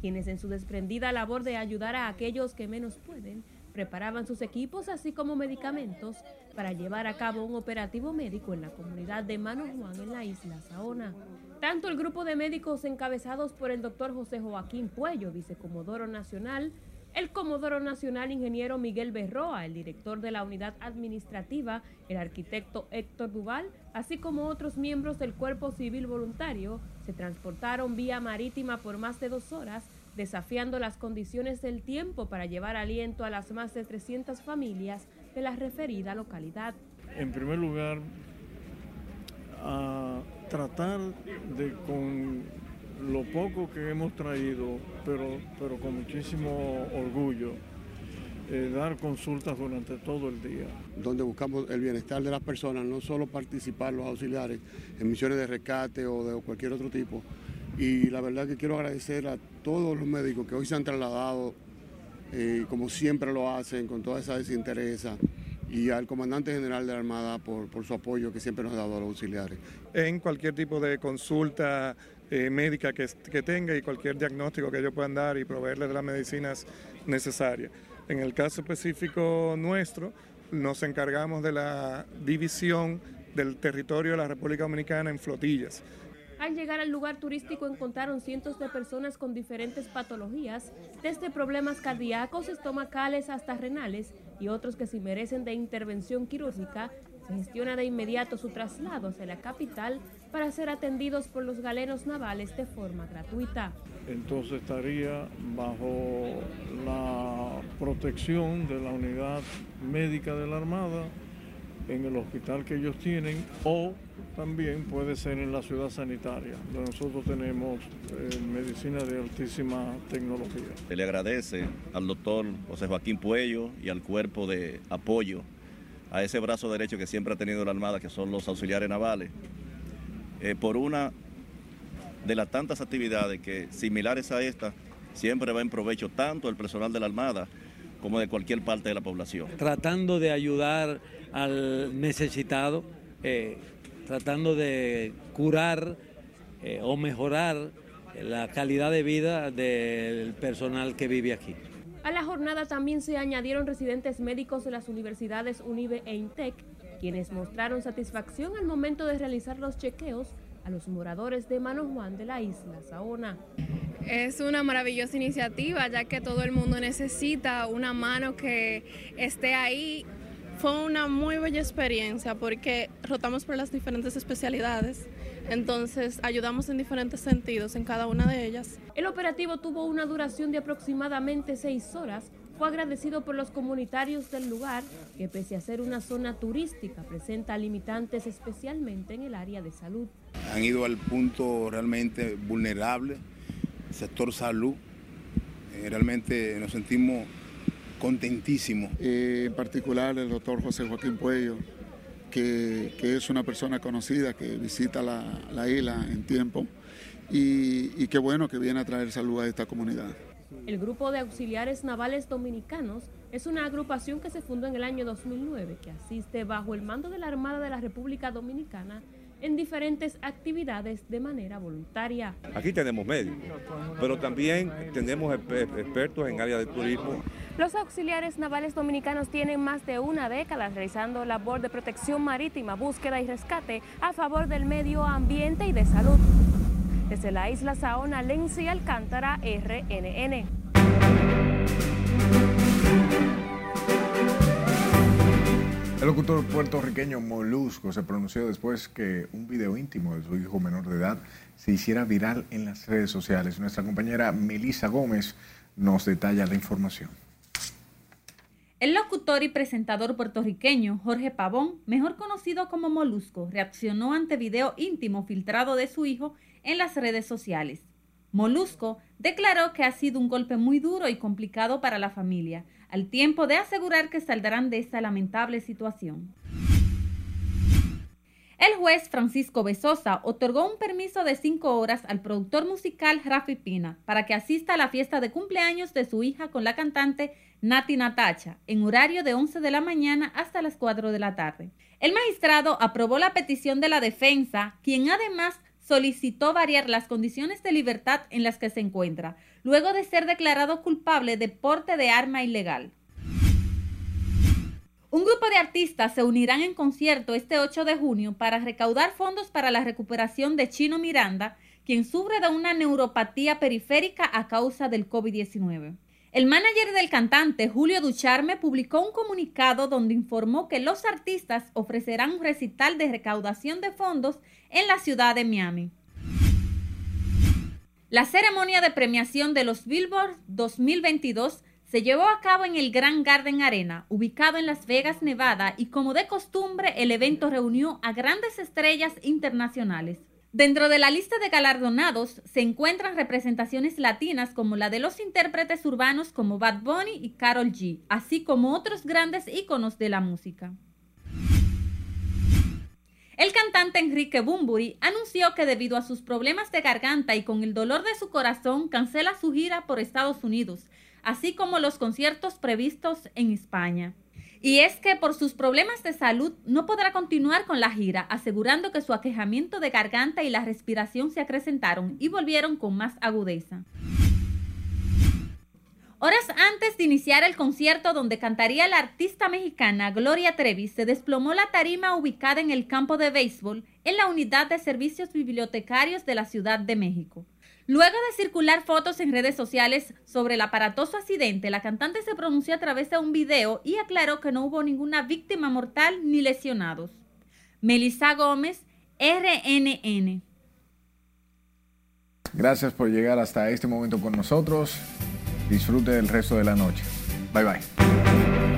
quienes en su desprendida labor de ayudar a aquellos que menos pueden, preparaban sus equipos así como medicamentos para llevar a cabo un operativo médico en la comunidad de Mano Juan en la isla Saona. Tanto el grupo de médicos encabezados por el doctor José Joaquín Puello, vicecomodoro nacional, el Comodoro Nacional Ingeniero Miguel Berroa, el director de la unidad administrativa, el arquitecto Héctor Duval, así como otros miembros del Cuerpo Civil Voluntario, se transportaron vía marítima por más de dos horas, desafiando las condiciones del tiempo para llevar aliento a las más de 300 familias de la referida localidad. En primer lugar, a tratar de con lo poco que hemos traído, pero, pero con muchísimo orgullo, eh, dar consultas durante todo el día. Donde buscamos el bienestar de las personas, no solo participar los auxiliares en misiones de rescate o de cualquier otro tipo. Y la verdad que quiero agradecer a todos los médicos que hoy se han trasladado, eh, como siempre lo hacen, con toda esa desinteresa y al comandante general de la Armada por, por, su apoyo que siempre nos ha dado a los auxiliares. En cualquier tipo de consulta eh, médica que, que, tenga y cualquier diagnóstico que ellos puedan dar y proveerle de las medicinas necesarias. En el caso específico nuestro, nos encargamos de la división del territorio de la República Dominicana en flotillas. Al llegar al lugar turístico encontraron cientos de personas con diferentes patologías, desde problemas cardíacos, estomacales hasta renales y otros que si merecen de intervención quirúrgica, se gestiona de inmediato su traslado hacia la capital para ser atendidos por los galenos navales de forma gratuita. Entonces estaría bajo la protección de la unidad médica de la Armada en el hospital que ellos tienen o también puede ser en la ciudad sanitaria, donde nosotros tenemos eh, medicina de altísima tecnología. Se le agradece al doctor José Joaquín Puello y al cuerpo de apoyo a ese brazo derecho que siempre ha tenido la Armada, que son los auxiliares navales, eh, por una de las tantas actividades que similares a esta siempre va en provecho tanto el personal de la Armada como de cualquier parte de la población. Tratando de ayudar al necesitado, eh, tratando de curar eh, o mejorar la calidad de vida del personal que vive aquí. A la jornada también se añadieron residentes médicos de las universidades UNIBE e INTEC, quienes mostraron satisfacción al momento de realizar los chequeos a los moradores de Mano Juan de la isla Saona. Es una maravillosa iniciativa, ya que todo el mundo necesita una mano que esté ahí fue una muy bella experiencia porque rotamos por las diferentes especialidades, entonces ayudamos en diferentes sentidos en cada una de ellas. El operativo tuvo una duración de aproximadamente seis horas. Fue agradecido por los comunitarios del lugar, que pese a ser una zona turística, presenta limitantes especialmente en el área de salud. Han ido al punto realmente vulnerable, sector salud. Eh, realmente nos sentimos contentísimo. Eh, en particular el doctor José Joaquín Puello, que, que, es una persona conocida que visita la, la isla en tiempo y, y qué bueno que viene a traer salud a esta comunidad. El Grupo de Auxiliares Navales Dominicanos es una agrupación que se fundó en el año 2009 que asiste bajo el mando de la Armada de la República Dominicana en diferentes actividades de manera voluntaria. Aquí tenemos médicos, pero también tenemos expertos en área de turismo. Los auxiliares navales dominicanos tienen más de una década realizando labor de protección marítima, búsqueda y rescate a favor del medio ambiente y de salud. Desde la isla Saona, Lenzi Alcántara, RNN. El locutor puertorriqueño Molusco se pronunció después que un video íntimo de su hijo menor de edad se hiciera viral en las redes sociales. Nuestra compañera Melissa Gómez nos detalla la información. El locutor y presentador puertorriqueño Jorge Pavón, mejor conocido como Molusco, reaccionó ante video íntimo filtrado de su hijo en las redes sociales. Molusco declaró que ha sido un golpe muy duro y complicado para la familia, al tiempo de asegurar que saldrán de esta lamentable situación. El juez Francisco Besosa otorgó un permiso de cinco horas al productor musical Rafi Pina para que asista a la fiesta de cumpleaños de su hija con la cantante Nati Natacha en horario de 11 de la mañana hasta las 4 de la tarde. El magistrado aprobó la petición de la defensa, quien además solicitó variar las condiciones de libertad en las que se encuentra, luego de ser declarado culpable de porte de arma ilegal. Un grupo de artistas se unirán en concierto este 8 de junio para recaudar fondos para la recuperación de Chino Miranda, quien sufre de una neuropatía periférica a causa del COVID-19. El manager del cantante, Julio Ducharme, publicó un comunicado donde informó que los artistas ofrecerán un recital de recaudación de fondos en la ciudad de Miami. La ceremonia de premiación de los Billboard 2022 se llevó a cabo en el Grand Garden Arena, ubicado en Las Vegas, Nevada, y como de costumbre el evento reunió a grandes estrellas internacionales. Dentro de la lista de galardonados se encuentran representaciones latinas como la de los intérpretes urbanos como Bad Bunny y Carol G, así como otros grandes íconos de la música. El cantante Enrique Bumburi anunció que debido a sus problemas de garganta y con el dolor de su corazón cancela su gira por Estados Unidos, así como los conciertos previstos en España. Y es que por sus problemas de salud no podrá continuar con la gira, asegurando que su aquejamiento de garganta y la respiración se acrecentaron y volvieron con más agudeza. Horas antes de iniciar el concierto donde cantaría la artista mexicana Gloria Trevi, se desplomó la tarima ubicada en el campo de béisbol en la unidad de servicios bibliotecarios de la Ciudad de México. Luego de circular fotos en redes sociales sobre el aparatoso accidente, la cantante se pronunció a través de un video y aclaró que no hubo ninguna víctima mortal ni lesionados. Melissa Gómez, RNN. Gracias por llegar hasta este momento con nosotros. Disfrute del resto de la noche. Bye bye.